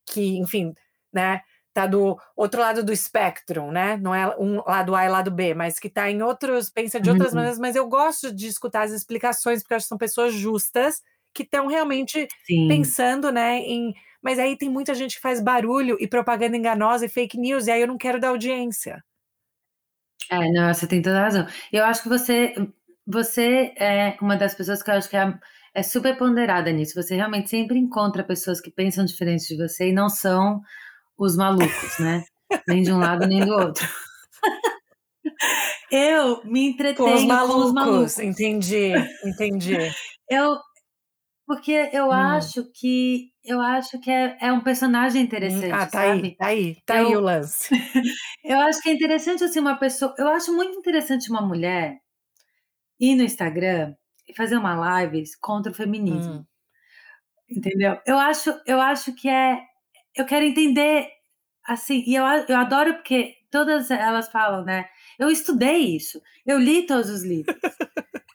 que, enfim, né, tá do outro lado do espectro, né, não é um lado A e lado B, mas que tá em outros pensa de outras Uhum. maneiras, mas eu gosto de escutar as explicações, porque eu acho que são pessoas justas, que estão realmente Sim. pensando, né, em mas aí tem muita gente que faz barulho e propaganda enganosa e fake news, e aí eu não quero dar audiência. É, não, você tem toda a razão. Eu acho que você você é uma das pessoas que eu acho que é é super ponderada nisso, você realmente sempre encontra pessoas que pensam diferente de você e não são os malucos, né, nem de um lado nem do outro. Eu me entretenho com os malucos. Com os malucos. Entendi, entendi. eu porque eu hum. acho que eu acho que é, é um personagem interessante, ah, tá sabe? aí, tá aí, tá eu, aí o lance. eu acho que é interessante assim uma pessoa, eu acho muito interessante uma mulher ir no Instagram e fazer uma live contra o feminismo. Hum. Entendeu? Eu acho, eu acho que é eu quero entender assim, e eu, eu adoro porque todas elas falam, né? Eu estudei isso, eu li todos os livros.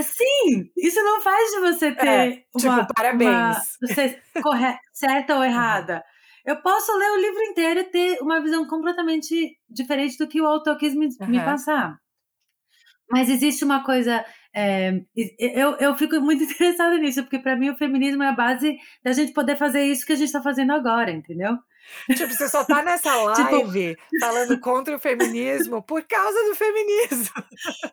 Sim, isso não faz de você ter é, tipo, uma, parabéns. Uma, você corre, certa ou errada. Eu posso ler o livro inteiro e ter uma visão completamente diferente do que o autor quis me, uhum. me passar. Mas existe uma coisa. É, eu, eu fico muito interessada nisso, porque para mim o feminismo é a base da gente poder fazer isso que a gente está fazendo agora, entendeu? Tipo, você só tá nessa tipo live tipo... falando contra o feminismo por causa do feminismo.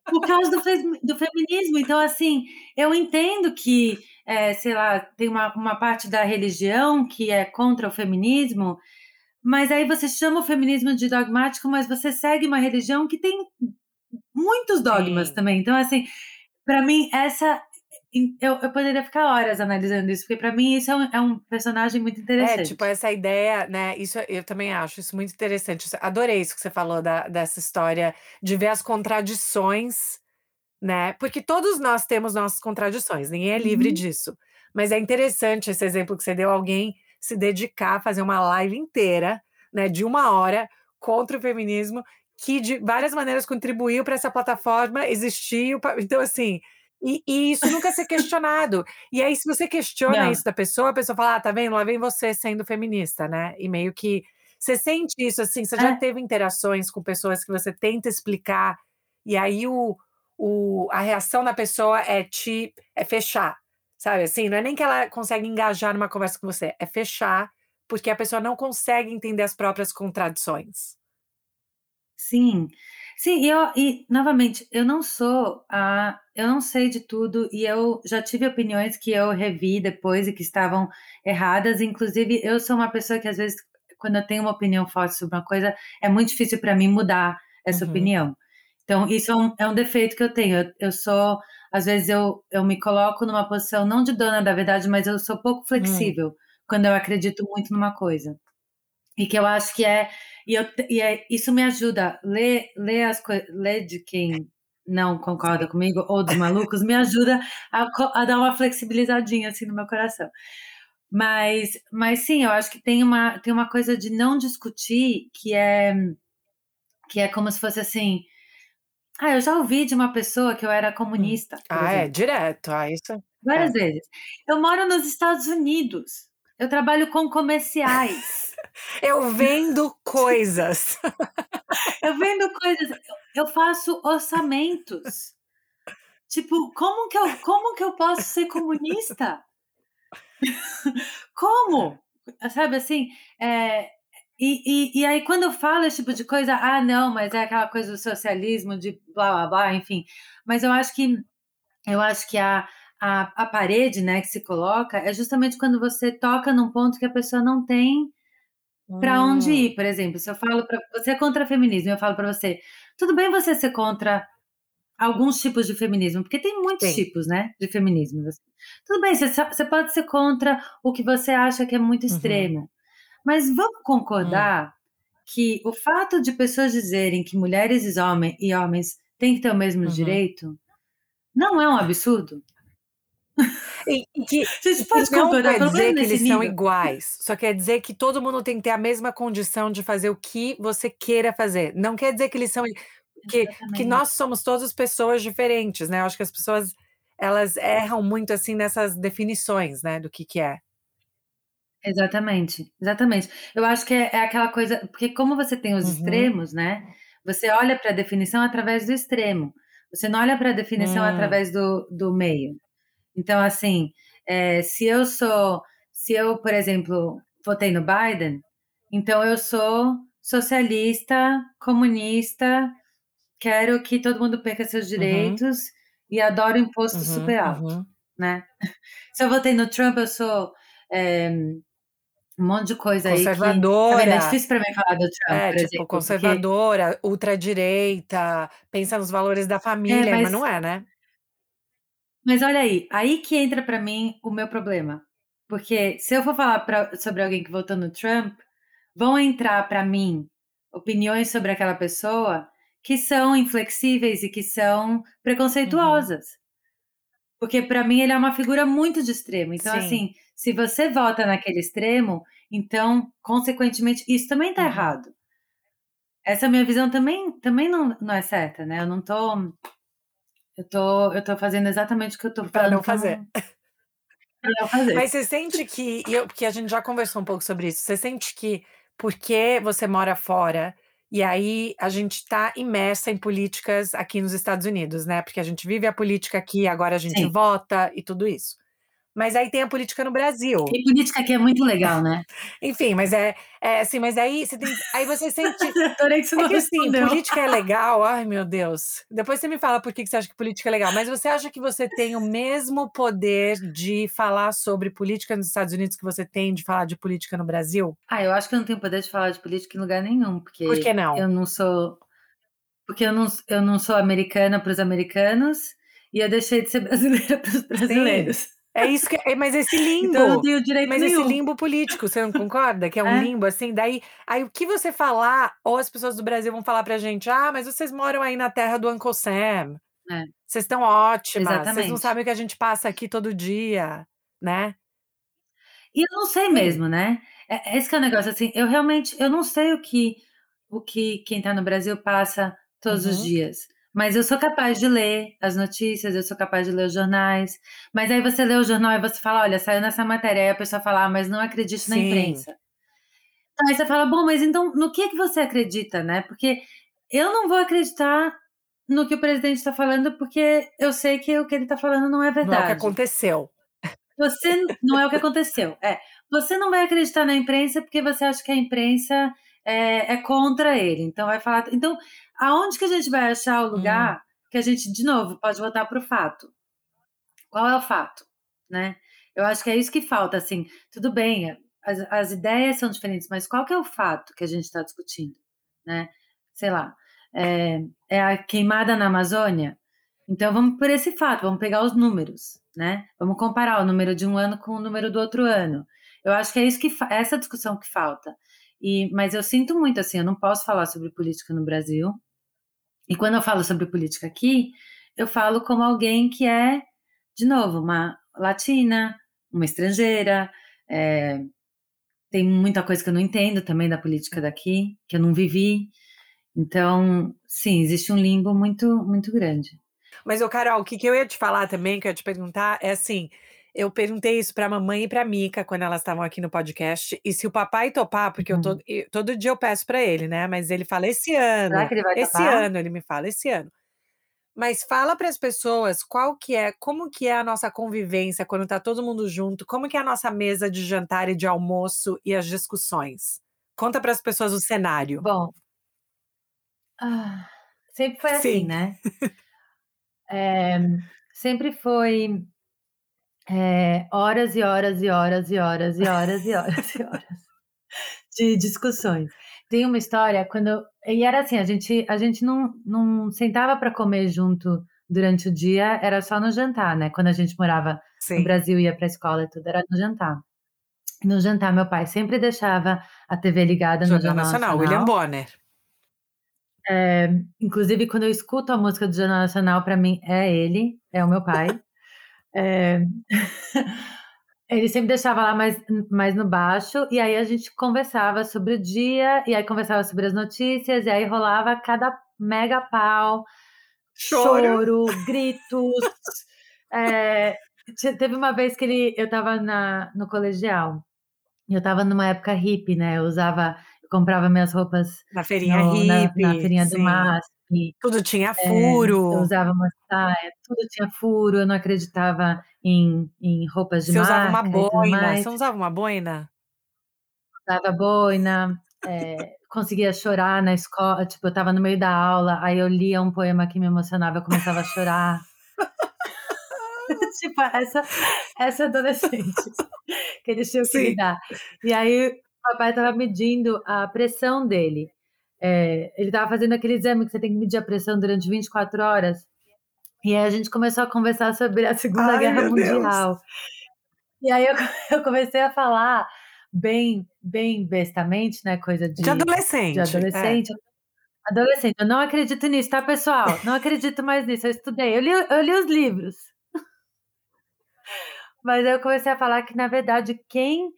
Por causa do, fe do feminismo. Então, assim, eu entendo que, é, sei lá, tem uma, uma parte da religião que é contra o feminismo, mas aí você chama o feminismo de dogmático, mas você segue uma religião que tem muitos dogmas Sim. também. Então, assim, para mim, essa eu, eu poderia ficar horas analisando isso, porque para mim isso é um, é um, personagem muito É, interessante. tipo, essa ideia, né? Isso eu também acho isso muito interessante. Adorei isso que você falou da, dessa história de ver as contradições, né? Porque todos nós temos nossas contradições, ninguém é livre Uhum. disso. Mas é interessante esse exemplo que você deu, alguém se dedicar a fazer uma live inteira, né, de uma hora contra o feminismo, que de várias maneiras contribuiu para essa plataforma existir. Então, assim, e, e, isso nunca ser questionado. E aí, se você questiona Não. isso da pessoa, a pessoa fala: ah, tá vendo? Lá vem você sendo feminista, né? E meio que. Você sente isso, assim, você é. já teve interações com pessoas que você tenta explicar, e aí o, o, a reação da pessoa é te é fechar, sabe? Assim, não é nem que ela consegue engajar numa conversa com você, é fechar, porque a pessoa não consegue entender as próprias contradições. Sim. Sim, e eu e novamente, eu não sou a eu não sei de tudo e eu já tive opiniões que eu revi depois e que estavam erradas, inclusive eu sou uma pessoa que às vezes quando eu tenho uma opinião forte sobre uma coisa, é muito difícil para mim mudar essa uhum. opinião. Então, isso é um, é um defeito que eu tenho. Eu, eu, sou, às vezes, eu, eu me coloco numa posição não de dona da verdade, mas eu sou pouco flexível hum. quando eu acredito muito numa coisa. E que eu acho que é e, eu, e é, isso me ajuda. Ler, ler, as ler de quem não concorda comigo ou dos malucos me ajuda a, a, dar uma flexibilizadinha assim no meu coração. Mas, mas sim, eu acho que tem uma, tem uma coisa de não discutir que é que é como se fosse assim. Ah, eu já ouvi de uma pessoa que eu era comunista. Ah, é, direto. Ah, isso. Várias é. vezes. Eu moro nos Estados Unidos. Eu trabalho com comerciais. Eu vendo coisas. eu vendo coisas. Eu faço orçamentos. Tipo, como que eu, como que eu posso ser comunista? como? Sabe assim? É, e, e, e aí, quando eu falo esse tipo de coisa, ah, não, mas é aquela coisa do socialismo, de blá blá blá, enfim. Mas eu acho que eu acho que a, a, a parede né, que se coloca é justamente quando você toca num ponto que a pessoa não tem para hum. onde ir. Por exemplo, se eu falo para você é contra feminismo, eu falo para você, tudo bem você ser contra alguns tipos de feminismo, porque tem muitos tipos, né, de feminismo. Tudo bem, você, você pode ser contra o que você acha que é muito uhum. extremo, uhum. mas vamos concordar hum. que o fato de pessoas dizerem que mulheres e, homens, e homens têm que ter o mesmo uhum. direito não é um absurdo? E, que, Vocês podem não quer dizer que eles nível. são iguais, só quer dizer que todo mundo tem que ter a mesma condição de fazer o que você queira fazer. Não quer dizer que eles são que, que nós somos todas pessoas diferentes, né? Eu acho que as pessoas elas erram muito assim nessas definições, né, do que que é. Exatamente, exatamente. Eu acho que é, é aquela coisa, porque como você tem os uhum. extremos, né? Você olha para a definição através do extremo. Você não olha para a definição hum. através do, do meio. Então, assim, é, se eu sou, se eu, por exemplo, votei no Biden, então eu sou socialista, comunista, quero que todo mundo perca seus uhum. direitos uhum. e adoro imposto uhum, super alto, uhum. né? Se eu votei no Trump, eu sou é, um monte de coisa aí que Conservadora. É difícil pra mim falar do Trump, É, tipo, exemplo, porque conservadora, ultradireita, pensa nos valores da É, família, mas mas não é, né? Mas olha aí, aí que entra pra mim o meu problema. Porque se eu for falar pra sobre alguém que votou no Trump, vão entrar pra mim opiniões sobre aquela pessoa que são inflexíveis e que são Uhum. preconceituosas. Porque pra mim ele é uma figura muito de extremo. Então, Sim. assim, se você vota naquele extremo, então, consequentemente, isso também tá Uhum. errado. Essa minha visão também também não não é certa, né, eu não tô eu tô eu tô fazendo exatamente o que eu tô Pra falando não pra fazer. não pra não fazer. Mas você sente que eu porque a gente já conversou um pouco sobre isso, você sente que porque você mora fora, e aí a gente tá imersa em políticas aqui nos Estados Unidos, né, porque a gente vive a política aqui, agora a gente Sim. vota e tudo isso. Mas aí tem a política no Brasil. E política aqui é muito legal, né. Enfim, mas é é assim, mas aí você tem aí você sente Adorei que você é não que assim, política é legal, ai meu Deus, depois você me fala por que que você acha que política é legal, mas você acha que você tem o mesmo poder de falar sobre política nos Estados Unidos que você tem de falar de política no Brasil? Ah, eu acho que eu não tenho poder de falar de política em lugar nenhum, Por que porque não? eu não sou porque eu não eu não sou americana para os americanos, e eu deixei de ser brasileira para os Sim, brasileiros. É isso que é mas esse Então eu não limbo, tenho direito mas esse nenhum. limbo político, você não concorda? Que é um É. limbo, assim, daí aí o que você falar, ou as pessoas do Brasil vão falar pra gente: "Ah, mas vocês moram aí na terra do Uncle Sam, É. vocês estão ótimas, vocês não Exatamente. sabem o que a gente passa aqui todo dia", né? E eu não sei mesmo, né. É esse que é o negócio, assim, eu realmente eu não sei o que o que quem tá no Brasil passa todos os Uhum. dias, mas eu sou capaz de ler as notícias, eu sou capaz de ler os jornais, mas aí você lê o jornal e você fala: "Olha, saiu nessa matéria", aí a pessoa fala: "Ah, mas não acredito na Sim. imprensa". Aí você fala: "Bom, mas então no que que você acredita, né?" Porque eu não vou acreditar no que o presidente tá falando, porque eu sei que o que ele tá falando não é Não é o que verdade. aconteceu. Você não é o que aconteceu. É, você não vai acreditar na imprensa, porque você acha que a imprensa é é contra ele, então vai falar então, aonde que a gente vai achar o Hum. lugar que a gente, de novo, pode voltar para o fato? Qual é o fato, né? Eu acho que é isso que falta, assim, tudo bem, as as ideias são diferentes, mas qual que é o fato que a gente tá discutindo, né? Sei lá, eh, é a queimada na Amazônia? Então vamos por esse fato, vamos pegar os números, né, vamos comparar o número de um ano com o número do outro ano. Eu acho que é isso que fa essa discussão que falta. E mas eu sinto muito, assim, eu não posso falar sobre política no Brasil, e quando eu falo sobre política aqui, eu falo como alguém que é, de novo, uma latina, uma estrangeira, eh, tem muita coisa que eu não entendo também da política daqui, que eu não vivi. Então, sim, existe um limbo muito muito grande. Mas ô Carol, o que que eu ia te falar também, que eu ia te perguntar, é assim, eu perguntei isso pra mamãe e pra Mica quando elas estavam aqui no podcast, e se o papai topar, porque eu Uhum. todo todo dia eu peço pra ele, né, mas ele fala: "Esse Será ano, que ele vai esse topar? ano", ele me fala: "Esse ano". Mas fala para as pessoas qual que é como que é a nossa convivência quando tá todo mundo junto, como que é a nossa mesa de jantar e de almoço e as discussões? Conta para as pessoas o cenário. Bom ah, sempre foi assim, Sim. né. Eh, sempre foi, eh, horas e horas e horas e horas e horas e horas e horas de discussões. Tem uma história quando e era assim, a gente a gente não não sentava pra comer junto durante o dia, era só no jantar, né, quando a gente morava no Sim. Brasil, ia pra escola e tudo, era no jantar. No jantar, meu pai sempre deixava a TV ligada no Jornal Jornal Nacional, William Nacional. Bonner. Eh, inclusive quando eu escuto a música do Jornal Nacional, pra mim é ele, é o meu pai. Eh, ele sempre deixava lá mais mais no baixo, e aí a gente conversava sobre o dia, e aí conversava sobre as notícias, e aí rolava cada mega pau, Choro. choro, gritos. Te teve uma vez que ele eu estava na no colegial, e eu estava numa época hippie, né, eu usava eu comprava minhas roupas Na feirinha no na na hippie, feirinha do sim. Tudo tinha eu furo. usava uma saia, tudo tinha furo, eu não acreditava em em roupas de Você usava uma marca e tudo boina, mais. você usava uma boina? Usava boina, eh, conseguia chorar na escola, tipo, eu estava no meio da aula, aí eu lia um poema que me emocionava, eu começava a chorar. tipo, essa, essa adolescente que eles tinham que lidar. E aí, o papai estava medindo a pressão dele. É, ele estava fazendo aquele exame que você tem que medir a pressão durante 24 horas. E aí a gente começou a conversar sobre a Segunda Ai, Guerra meu Deus. Mundial. E aí eu, eu comecei a falar bem, bem bestamente, né? Coisa de, De adolescente. de é. adolescente. Adolescente, eu não acredito nisso, tá, pessoal? Não acredito mais nisso. Eu estudei, eu li, eu li os livros. Mas eu comecei a falar que, na verdade, quem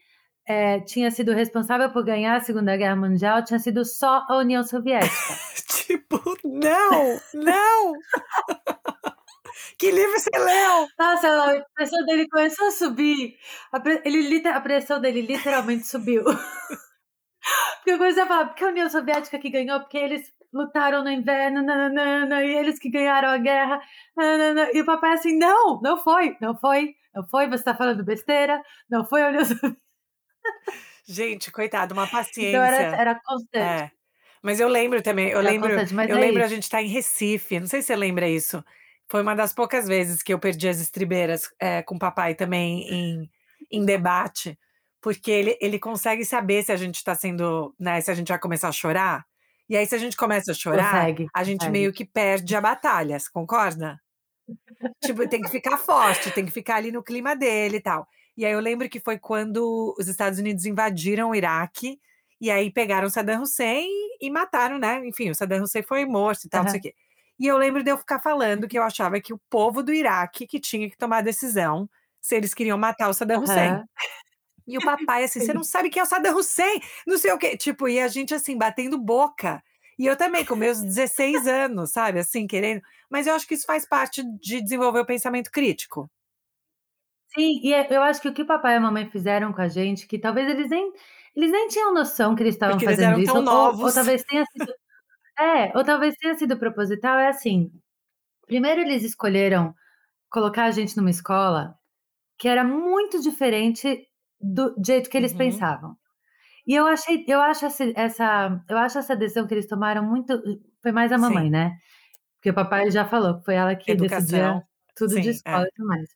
é, tinha sido responsável por ganhar a Segunda Guerra Mundial tinha sido só a União Soviética. Tipo, não, não. que livro você leu? Nossa, a pressão dele começou a subir. A, pre- ele, a pressão dele literalmente subiu. Porque eu comecei a falar, porque a União Soviética que ganhou, porque eles lutaram no inverno, nananana, e eles que ganharam a guerra. nananana. E o papai assim, não, não foi, não foi, não foi, você tá falando besteira, não foi a União Soviética. Gente, coitado, uma paciência. Então era, era constante. É. Mas eu lembro também, eu Era lembro, eu é lembro a isso. gente estar em Recife, não sei se você lembra isso. Foi uma das poucas vezes que eu perdi as estribeiras é, com o papai também em, em debate, porque ele, ele consegue saber se a gente está sendo, né, se a gente vai começar a chorar. E aí, se a gente começa a chorar, Consegue, a gente consegue. meio que perde a batalha, você concorda? tipo, tem que ficar forte, tem que ficar ali no clima dele e tal. E aí eu lembro que foi quando os Estados Unidos invadiram o Iraque, e aí pegaram Saddam Hussein e mataram, né? Enfim, o Saddam Hussein foi morto e tal, não sei o quê. E eu lembro de eu ficar falando que eu achava que o povo do Iraque que tinha que tomar a decisão se eles queriam matar o Saddam Hussein. Aham. E o papai, assim, você não sabe quem é o Saddam Hussein, não sei o quê. Tipo, e a gente, assim, batendo boca. E eu também, com meus 16 anos, sabe, assim, querendo. Mas eu acho que isso faz parte de desenvolver o pensamento crítico. Sim, e é- eu acho que o que o papai e a mamãe fizeram com a gente, que talvez eles nem, eles nem tinham noção que eles estavam Porque eles fazendo eram isso, tão ou, ou novos. talvez tenha sido. É, ou talvez tenha sido proposital, é assim. Primeiro eles escolheram colocar a gente numa escola que era muito diferente do jeito que eles Uhum. pensavam. E eu achei, eu acho essa, essa- eu acho essa decisão que eles tomaram muito, foi mais a mamãe, Sim. né? Porque o papai já falou que foi ela que decidia Educação. tudo Sim, de é. escola e tudo mais.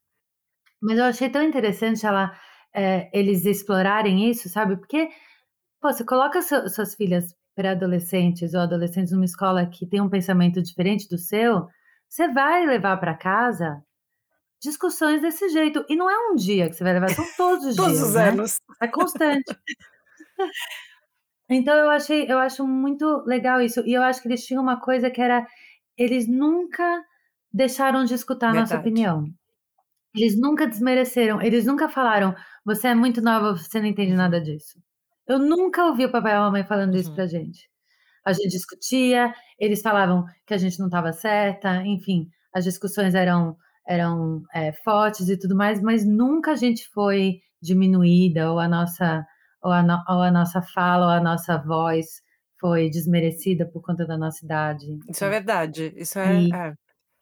Mas eu achei tão interessante ela, é, eles explorarem isso, sabe? Porque, pô, você coloca seu- suas filhas pré-adolescentes ou adolescentes numa escola que tem um pensamento diferente do seu, você vai levar para casa discussões desse jeito. E não é um dia que você vai levar, são todos os Todos dias, os né? anos. É constante. Então eu achei, eu acho muito legal isso. E eu acho que eles tinham uma coisa que era, eles nunca deixaram de escutar a nossa opinião. Eles nunca desmereceram, eles nunca falaram, você é muito nova, você não entende Uhum. nada disso. Eu nunca ouvi o papai e a mamãe falando isso Uhum. pra gente. A gente discutia, eles falavam que a gente não estava certa, enfim, as discussões eram eram é, fortes e tudo mais, mas nunca a gente foi diminuída ou a nossa ou a, no- ou a nossa fala ou a nossa voz foi desmerecida por conta da nossa idade. Isso é verdade. Isso é. É.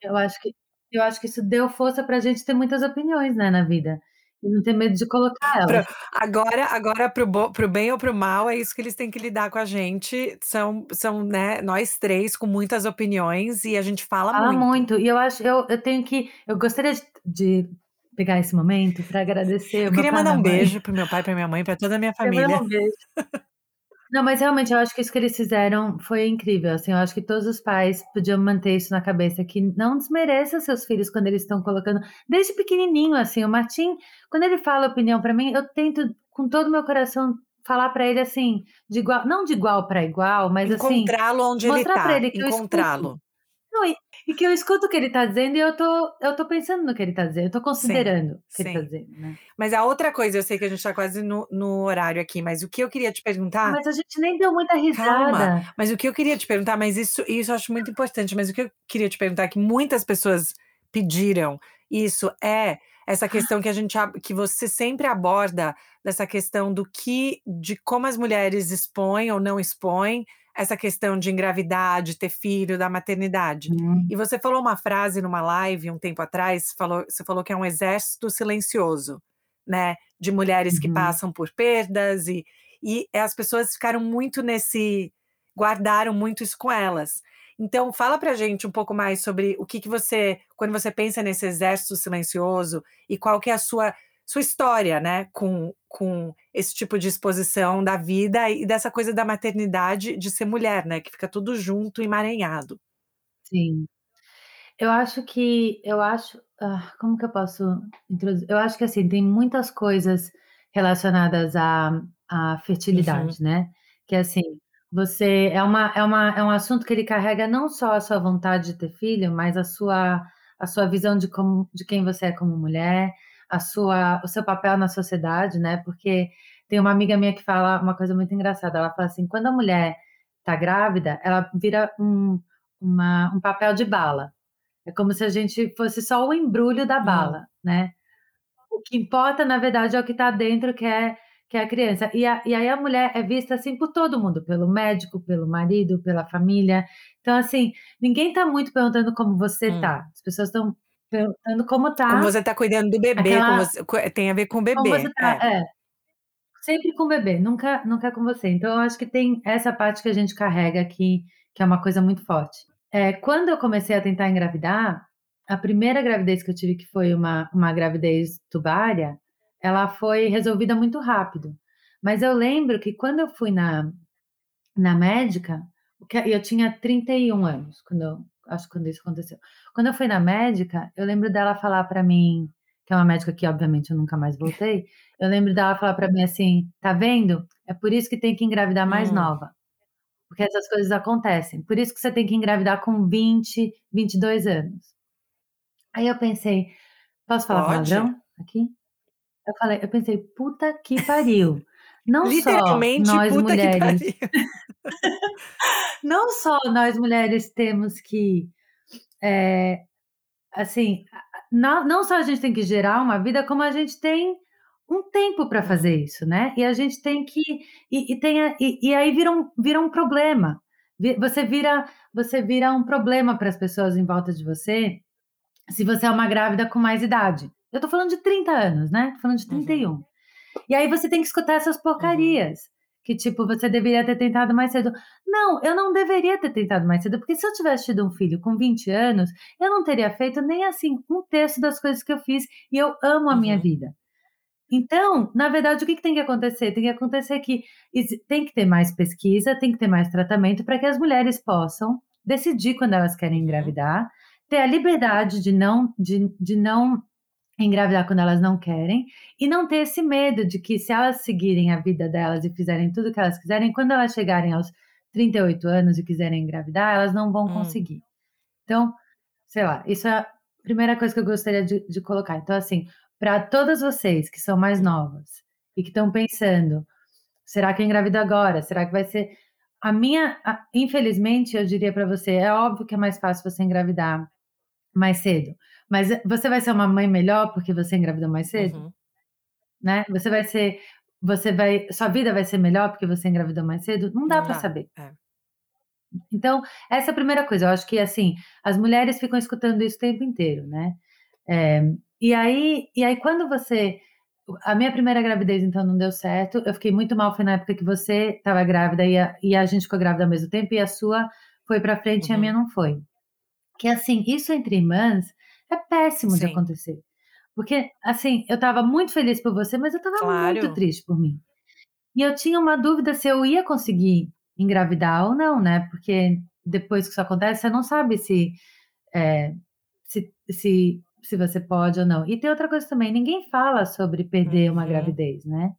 eu acho que eu acho que isso deu força pra gente ter muitas opiniões, né, na vida. E não ter medo de colocar Pra- elas. agora, agora pro, bo- pro bem ou pro mal, é isso que eles têm que lidar com a gente. São, são né, nós três com muitas opiniões e a gente fala, Fala muito. muito. E eu acho, eu, eu tenho que. Eu gostaria de, de pegar esse momento para agradecer. Eu queria mandar um beijo pro meu pai, pra minha mãe, pra toda a minha Eu família. um beijo. Não, mas realmente eu acho que isso que eles fizeram foi incrível. Assim, eu acho que todos os pais podiam manter isso na cabeça, que não desmereça seus filhos quando eles estão colocando, desde pequenininho, assim. O Martim, quando ele fala opinião para mim, eu tento com todo o meu coração falar para ele assim, de igual, não de igual para igual, mas assim, Encontrá-lo onde ele mostrar tá. Encontrá-lo. Não, e, e que eu escuto o que ele tá dizendo e eu tô, eu tô pensando no que ele tá dizendo, eu tô considerando o que ele tá sim. dizendo, né? Mas a outra coisa, eu sei que a gente tá quase no, no horário aqui, mas o que eu queria te perguntar. Mas a gente nem deu muita Calma, risada. mas o que eu queria te perguntar, mas isso, isso eu acho muito importante, mas o que eu queria te perguntar, que muitas pessoas pediram isso, é essa questão que a gente que você sempre aborda dessa questão do que de como as mulheres expõem ou não expõem essa questão de engravidar, de ter filho, da maternidade. Hum. E você falou uma frase numa live um tempo atrás, falou, você falou que é um exército silencioso, né? De mulheres que Uhum. passam por perdas e, e as pessoas ficaram muito nesse. guardaram muito isso com elas. Então, fala pra gente um pouco mais sobre o que, que você, quando você pensa nesse exército silencioso e qual que é a sua, sua história, né, com, com esse tipo de exposição da vida e dessa coisa da maternidade de ser mulher, né, que fica tudo junto, emaranhado. Sim. Eu acho que, eu acho, ah, como que eu posso introduzir? Eu acho que assim, tem muitas coisas relacionadas à, à fertilidade, Uhum. né? Que assim, você é uma, é uma, é um assunto que ele carrega não só a sua vontade de ter filho, mas a sua, a sua visão de como, de quem você é como mulher, a sua, o seu papel na sociedade, né? Porque tem uma amiga minha que fala uma coisa muito engraçada. Ela fala assim, quando a mulher tá grávida, ela vira um, uma, um papel de bala. É como se a gente fosse só o embrulho da Hum. bala, né? O que importa, na verdade, é o que está dentro, que é, que é a criança. E, a, e aí a mulher é vista assim por todo mundo, pelo médico, pelo marido, pela família. Então, assim, ninguém está muito perguntando como você Hum. tá. As pessoas estão perguntando como Como tá você tá cuidando do bebê, como aquela. você, tem a ver com o Como você bebê, tá. é. É, sempre com o bebê, nunca, nunca com você. Então, eu acho que tem essa parte que a gente carrega aqui, que é uma coisa muito forte. É, quando eu comecei a tentar engravidar, a primeira gravidez que eu tive, que foi uma, uma gravidez tubária, ela foi resolvida muito rápido. Mas eu lembro que quando eu fui na, na médica, eu tinha 31 anos, quando eu, acho que quando isso aconteceu. Quando eu fui na médica, eu lembro dela falar para mim, que é uma médica que obviamente eu nunca mais voltei, eu lembro dela falar para mim assim, tá vendo? É por isso que tem que engravidar mais Hum. nova. Porque essas coisas acontecem. Por isso que você tem que engravidar com 20, 22 anos. Aí eu pensei, posso falar Pode? palavrão aqui? Eu falei, eu pensei, puta que pariu. Não só Literalmente, nós puta que mulheres, não só nós mulheres temos que, é, assim, não, não só a gente tem que gerar uma vida, como a gente tem um tempo para fazer isso, né? E a gente tem que e, e tem a- e, e aí vira um, vira um problema. Você vira você vira um problema para as pessoas em volta de você se você é uma grávida com mais idade. Eu tô falando de 30 anos, né? Tô falando de Uhum. 31. E aí você tem que escutar essas porcarias. Que tipo, você deveria ter tentado mais cedo. Não, eu não deveria ter tentado mais cedo, porque se eu tivesse tido um filho com 20 anos, eu não teria feito nem assim um terço das coisas que eu fiz e eu amo a minha Uhum. vida. Então, na verdade, o que, que tem que acontecer? Tem que acontecer que tem que ter mais pesquisa, tem que ter mais tratamento para que as mulheres possam decidir quando elas querem Uhum. engravidar, ter a liberdade de não, de, de não engravidar quando elas não querem e não ter esse medo de que se elas seguirem a vida delas e fizerem tudo o que elas quiserem, quando elas chegarem aos 38 anos e quiserem engravidar, elas não vão Hum. conseguir. Então, sei lá, isso é a primeira coisa que eu gostaria de, de colocar. Então, assim, para todas vocês que são mais novas e que estão pensando, será que eu engravido agora? Será que vai ser. A minha, a- infelizmente, eu diria para você, é óbvio que é mais fácil você engravidar mais cedo, mas você vai ser uma mãe melhor porque você engravidou mais cedo, Uhum. né? Você vai ser, você vai, sua vida vai ser melhor porque você engravidou mais cedo? Não dá para saber. É. Então, essa é a primeira coisa. Eu acho que, assim, as mulheres ficam escutando isso o tempo inteiro, né? É, e aí, e aí quando você, a minha primeira gravidez então não deu certo. Eu fiquei muito mal. Foi na época que você estava grávida e a, e a gente ficou grávida ao mesmo tempo e a sua foi para frente e a Uhum. minha não foi. Que assim, isso entre irmãs é péssimo de Sim. acontecer. Porque, assim, eu estava muito feliz por você, mas eu estava muito Claro. triste por mim. E eu tinha uma dúvida se eu ia conseguir engravidar ou não, né? Porque depois que isso acontece, você não sabe se, é, se, se, se você pode ou não. E tem outra coisa também: ninguém fala sobre perder uma Uhum. gravidez, né?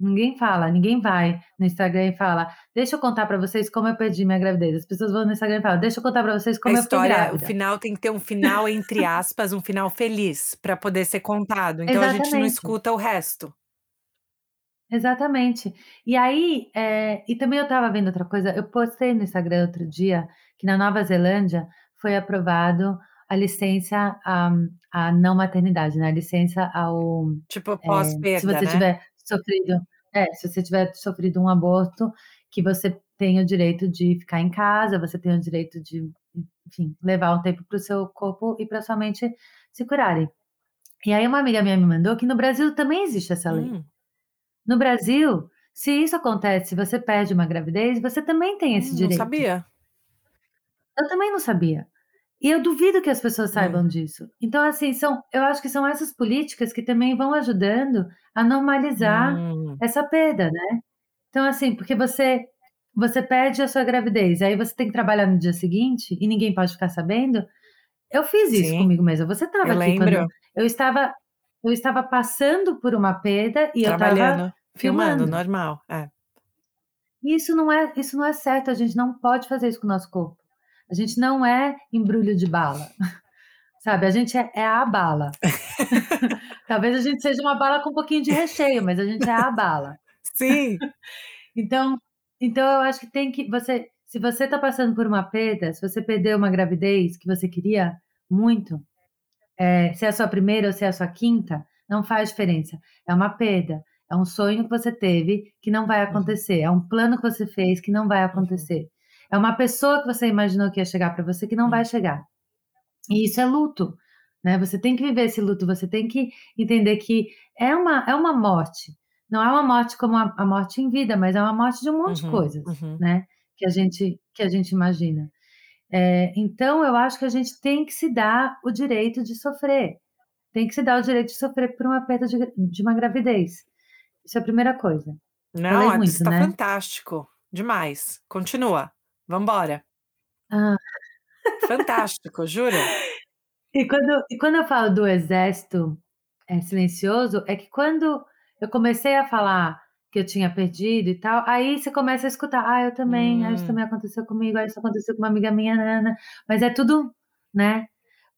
Ninguém fala, ninguém vai no Instagram e fala, deixa eu contar pra vocês como eu perdi minha gravidez. As pessoas vão no Instagram e falam, deixa eu contar pra vocês A como eu fiquei história, o grávida. final tem que ter um final entre aspas, um final feliz para poder ser contado. Então a gente não Exatamente. escuta o resto. Exatamente. E aí, é, e também eu estava vendo outra coisa, eu postei no Instagram outro dia que na Nova Zelândia foi aprovado a licença à, à não maternidade, né? A licença ao Tipo é, se pós-perda, você né? tiver sofrido, é, se você tiver sofrido um aborto, que você tem o direito de ficar em casa, você tem o direito de, enfim, levar um tempo para o seu corpo e para sua mente se curarem. E aí uma amiga minha me mandou que no Brasil também existe essa lei. Hum, No Brasil, se isso acontece, se você perde uma gravidez, você também tem esse hum, não direito. sabia. Eu também não sabia. E eu duvido que as pessoas Hum. saibam disso. Então, assim, são eu acho que são essas políticas que também vão ajudando a normalizar Hum. essa perda, né. Então, assim, porque você você perde a sua gravidez, aí você tem que trabalhar no dia seguinte e ninguém pode ficar sabendo. Eu fiz isso Sim. comigo mesma. Você estava aqui quando lembro. eu estava eu estava passando por uma perda e eu estava Trabalhando, filmando, normal. É. Isso não é isso não é certo, a gente não pode fazer isso com o nosso corpo. A gente não é embrulho de bala, sabe, a gente é é a bala. Talvez a gente seja uma bala com um pouquinho de recheio, mas a gente é a bala. Sim. Então então eu acho que tem que você se você tá passando por uma perda, se você perdeu uma gravidez que você queria muito, eh, se é a sua primeira ou se é a sua quinta, não faz diferença. É uma perda, é um sonho que você teve que não vai Uhum. acontecer, é um plano que você fez que não vai Uhum. acontecer. É uma pessoa que você imaginou que ia chegar pra você que não Hum. vai chegar. E isso é luto, né, você tem que viver esse luto, você tem que entender que é uma é uma morte. Não é uma morte como a a morte em vida, mas é uma morte de um monte de Uhum, coisas, uhum. né, que a gente que a gente imagina. Eh, então eu acho que a gente tem que se dar o direito de sofrer. Tem que se dar o direito de sofrer por uma perda de de uma gravidez. Isso é a primeira coisa. Falei Não, muito, isso tá né? fantástico, demais. Continua, vamos embora. Hã. Fantástico, juro. E quando e quando eu falo do exército, eh, silencioso, é que quando eu comecei a falar que eu tinha perdido e tal, aí você começa a escutar: "Ah, eu também, ah, isso Hum. também aconteceu comigo, ah, isso aconteceu com uma amiga minha, nã-nã-nã", mas é tudo, né,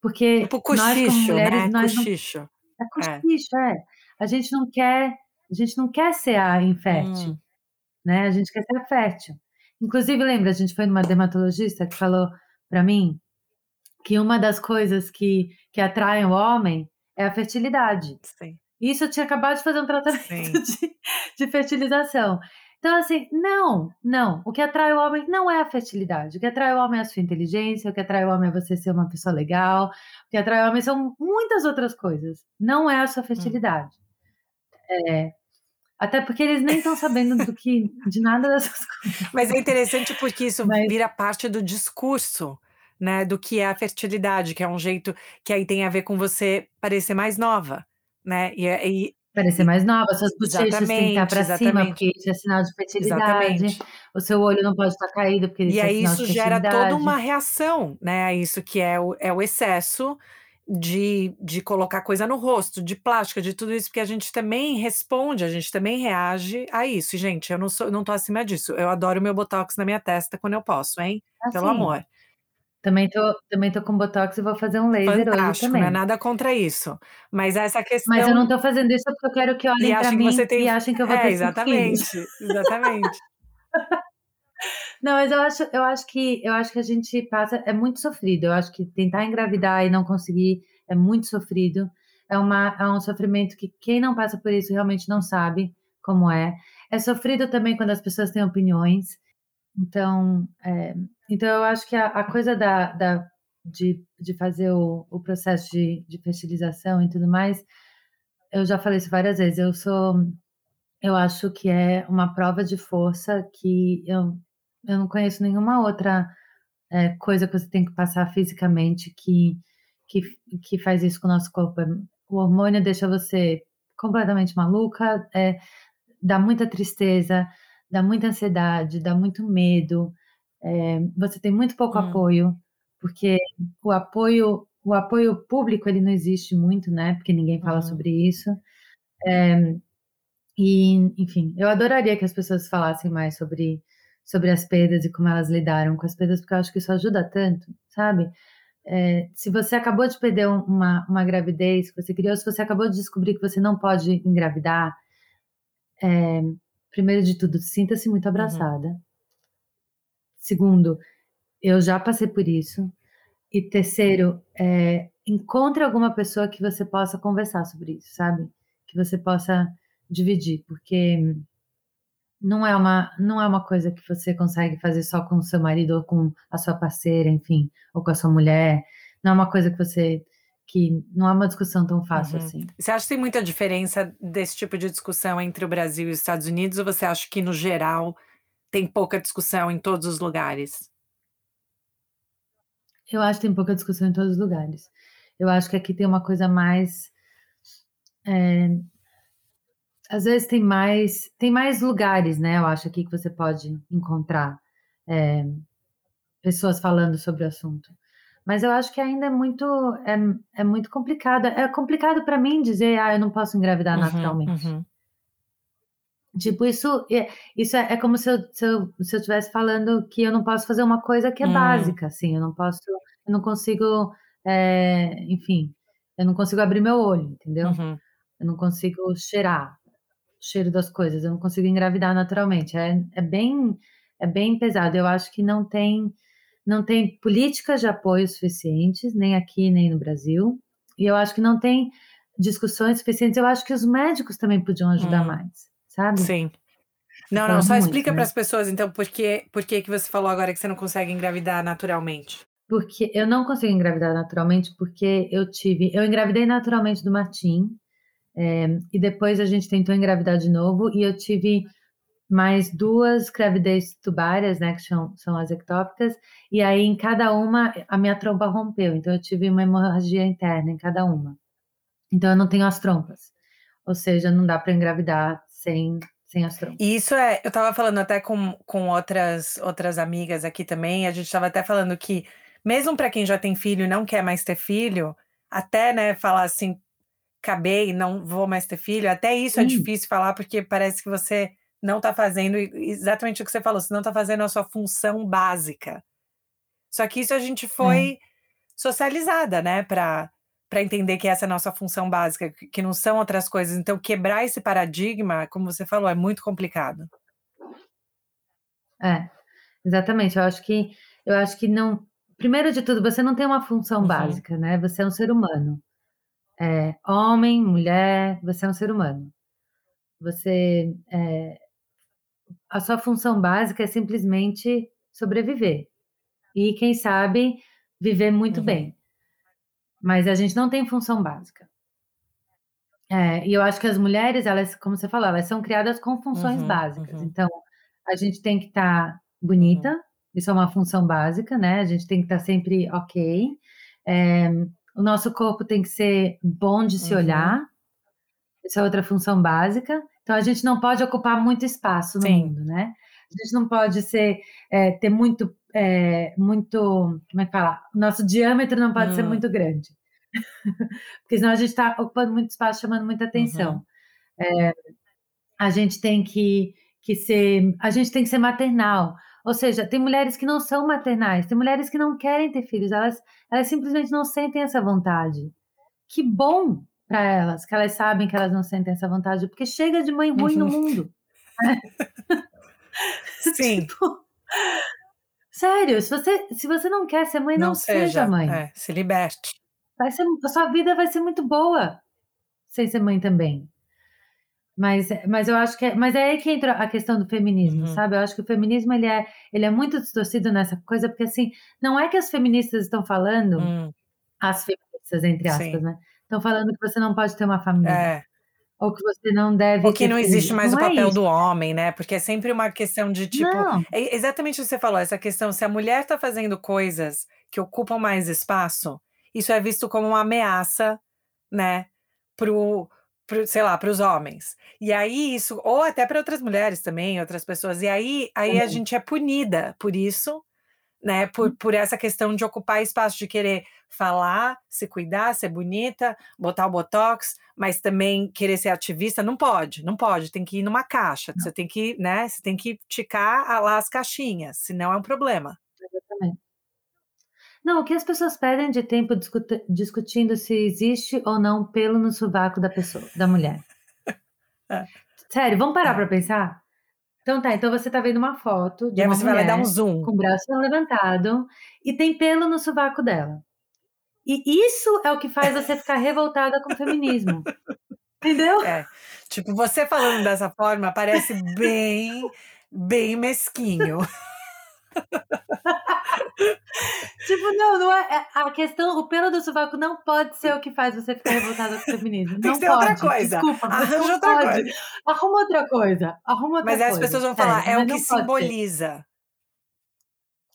porque Tipo nós como cochicho, mulheres, né, nós não cochicho. é É. cochicho, é. A gente não quer a gente não quer ser a infértil, Hum. né, a gente quer ser a fértil. Inclusive lembra, a gente foi numa dermatologista que falou pra mim que uma das coisas que que atraem o homem é a fertilidade. Sim. Isso eu tinha acabado de fazer um tratamento de de fertilização. Então, assim, não, não, o que atrai o homem não é a fertilidade, o que atrai o homem é a sua inteligência, o que atrai o homem é você ser uma pessoa legal, o que atrai o homem são muitas outras coisas, não é a sua Hum. fertilidade. É, até porque eles nem estão sabendo do que de nada dessas coisas. Mas é interessante porque isso Mas vira parte do discurso, né, do que é a fertilidade, que é um jeito que aí tem a ver com você parecer mais nova, né, e é e Parecer e mais nova, suas bochechas têm que estar pra cima, porque isso é sinal de fertilidade, Exatamente. o seu olho não pode estar caído, porque E isso é aí sinal de isso gera toda uma fertilidade. reação, né, a isso que é o é o excesso de de colocar coisa no rosto, de plástica, de tudo isso, porque a gente também responde, a gente também reage a isso. E gente, eu não sou não tô acima disso, eu adoro meu botox na minha testa quando eu posso, hein, pelo Assim, amor. também tô também tô com botox e vou fazer um laser hoje Fantástico, não é também. nada contra isso, mas essa Mas eu não questão tô fazendo isso porque eu quero que olhem pra mim tem e achem que eu vou é, ter 5 filhos. exatamente, exatamente. Não, mas eu acho eu acho que eu acho que a gente passa é muito sofrido, eu acho que tentar engravidar e não conseguir é muito sofrido, é uma é um sofrimento que quem não passa por isso realmente não sabe como é. É sofrido também quando as pessoas têm opiniões, então, eh, então eu acho que a a coisa da da de de fazer o o processo de de fertilização e tudo mais, eu já falei isso várias vezes, eu sou eu acho que é uma prova de força que eu eu não conheço nenhuma outra, eh, coisa que você tem que passar fisicamente que que que faz isso com o nosso corpo. Eh, o hormônio deixa você completamente maluca, eh, dá muita tristeza, dá muita ansiedade, dá muito medo, eh, você tem muito pouco Hum. apoio, porque o apoio o apoio público ele não existe muito, né, porque ninguém fala Uhum. sobre isso. Eh, e, enfim, eu adoraria que as pessoas falassem mais sobre sobre as perdas e como elas lidaram com as perdas, porque eu acho que isso ajuda tanto, sabe. Eh, se você acabou de perder um uma uma gravidez que você queria ou se você acabou de descobrir que você não pode engravidar, eh, primeiro de tudo, sinta-se muito Uhum. abraçada. Segundo, eu já passei por isso. E terceiro, eh, encontre alguma pessoa que você possa conversar sobre isso, sabe, que você possa dividir, porque não é uma não é uma coisa que você consegue fazer só com o seu marido ou com a sua parceira, enfim, ou com a sua mulher, não é uma coisa que você que não é uma discussão tão fácil Uhum. assim. Você acha que tem muita diferença desse tipo de discussão entre o Brasil e os Estados Unidos ou você acha que no geral tem pouca discussão em todos os lugares? Eu acho que tem pouca discussão em todos os lugares. Eu acho que aqui tem uma coisa mais. É, às vezes tem mais, tem mais lugares, né? Eu acho aqui que você pode encontrar é, pessoas falando sobre o assunto. Mas eu acho que ainda é muito, é, é muito complicado. É complicado para mim dizer, ah, eu não posso engravidar uhum, naturalmente. Uhum. Tipo, isso, é, isso é, é como se eu, se eu se eu estivesse falando que eu não posso fazer uma coisa que é hum. básica, assim, eu não posso, eu não consigo, é, enfim, eu não consigo abrir meu olho, entendeu? Uhum. Eu não consigo cheirar cheiro das coisas, eu não consigo engravidar naturalmente. É, é bem, é bem pesado. Eu acho que não tem, não tem políticas de apoio suficientes, nem aqui, nem no Brasil. E eu acho que não tem discussões suficientes. Eu acho que os médicos também podiam ajudar hum. mais sabe? Sim. Não, não, só muito, explica né? para as pessoas, então, por que, por que que você falou agora que você não consegue engravidar naturalmente? Porque eu não consigo engravidar naturalmente, porque eu tive. Eu engravidei naturalmente do Martim, é, e depois a gente tentou engravidar de novo, e eu tive mais duas gravidez tubárias, né, que são, são as ectópicas, e aí em cada uma a minha trompa rompeu, então eu tive uma hemorragia interna em cada uma. Então eu não tenho as trompas, ou seja, não dá para engravidar sem, sem astrônomo. E isso é, eu estava falando até com, com outras, outras amigas aqui também, a gente estava até falando que, mesmo para quem já tem filho e não quer mais ter filho, até, né, falar assim, acabei, não vou mais ter filho, até isso é difícil falar, porque parece que você não está fazendo exatamente o que você falou, você não está fazendo a sua função básica. Só que isso a gente foi é. socializada, né, para para entender que essa é a nossa função básica, que não são outras coisas. Então, quebrar esse paradigma, como você falou, é muito complicado. É, exatamente. Eu acho que eu acho que não. Primeiro de tudo, você não tem uma função uhum. básica, né? Você é um ser humano. É, homem, mulher, você é um ser humano. Você é, a sua função básica é simplesmente sobreviver e quem sabe viver muito uhum. bem mas a gente não tem função básica. É, e eu acho que as mulheres, elas, como você falou, elas são criadas com funções uhum, básicas. Uhum. Então, a gente tem que estar tá bonita, uhum. isso é uma função básica, né? A gente tem que estar tá sempre ok. É, o nosso corpo tem que ser bom de se olhar, uhum. isso é outra função básica. Então, a gente não pode ocupar muito espaço no Sim. mundo, né? A gente não pode ser, é, ter muito é, muito. Como é que fala? Nosso diâmetro não pode ser hum. muito grande. Porque senão a gente está ocupando muito espaço, chamando muita atenção. Uhum. É, a gente tem que, que ser. A gente tem que ser maternal. Ou seja, tem mulheres que não são maternais, tem mulheres que não querem ter filhos, elas, elas simplesmente não sentem essa vontade. Que bom para elas, que elas sabem que elas não sentem essa vontade, porque chega de mãe ruim uhum. no mundo. Sim. tipo, Sério, se você, se você não quer ser mãe, não, não seja, seja, mãe. É, se liberte. Vai ser, a sua vida vai ser muito boa sem ser mãe também. Mas, mas eu acho que é, mas é aí que entra a questão do feminismo, uhum. sabe? Eu acho que o feminismo ele é, ele é muito distorcido nessa coisa, porque assim, não é que as feministas estão falando, uhum. as feministas, entre aspas, Sim. né? Estão falando que você não pode ter uma família. É. Ou que você não deve. Ou que não existe mais não o é papel é do homem, né? Porque é sempre uma questão de tipo. Não. É exatamente o que você falou, essa questão: se a mulher está fazendo coisas que ocupam mais espaço, isso é visto como uma ameaça, né? Pro, pro sei lá, para os homens. E aí isso, ou até para outras mulheres também, outras pessoas. E aí, aí a gente é punida por isso, né? Por, hum. por essa questão de ocupar espaço, de querer falar, se cuidar, ser bonita, botar o botox, mas também querer ser ativista, não pode, não pode, tem que ir numa caixa, não. você tem que, né, você tem que ticar lá as caixinhas, senão é um problema. Exatamente. Não, o que as pessoas perdem de tempo discut discutindo se existe ou não pelo no sovaco da pessoa, da mulher. é. Sério, vamos parar é. para pensar? Então tá, então você tá vendo uma foto de e uma você mulher vai dar um zoom. com o braço levantado e tem pelo no sovaco dela. E isso é o que faz você ficar revoltada com o feminismo. Entendeu? É. Tipo, você falando dessa forma parece bem, bem mesquinho. tipo, não, não é, é, A questão, o pelo do sovaco não pode ser o que faz você ficar revoltada com o feminismo. Tem não que ser pode. outra coisa. Desculpa, Arranja outra pode. coisa. Arruma outra coisa. Arruma outra mas coisa. as pessoas vão falar, é, é o que simboliza.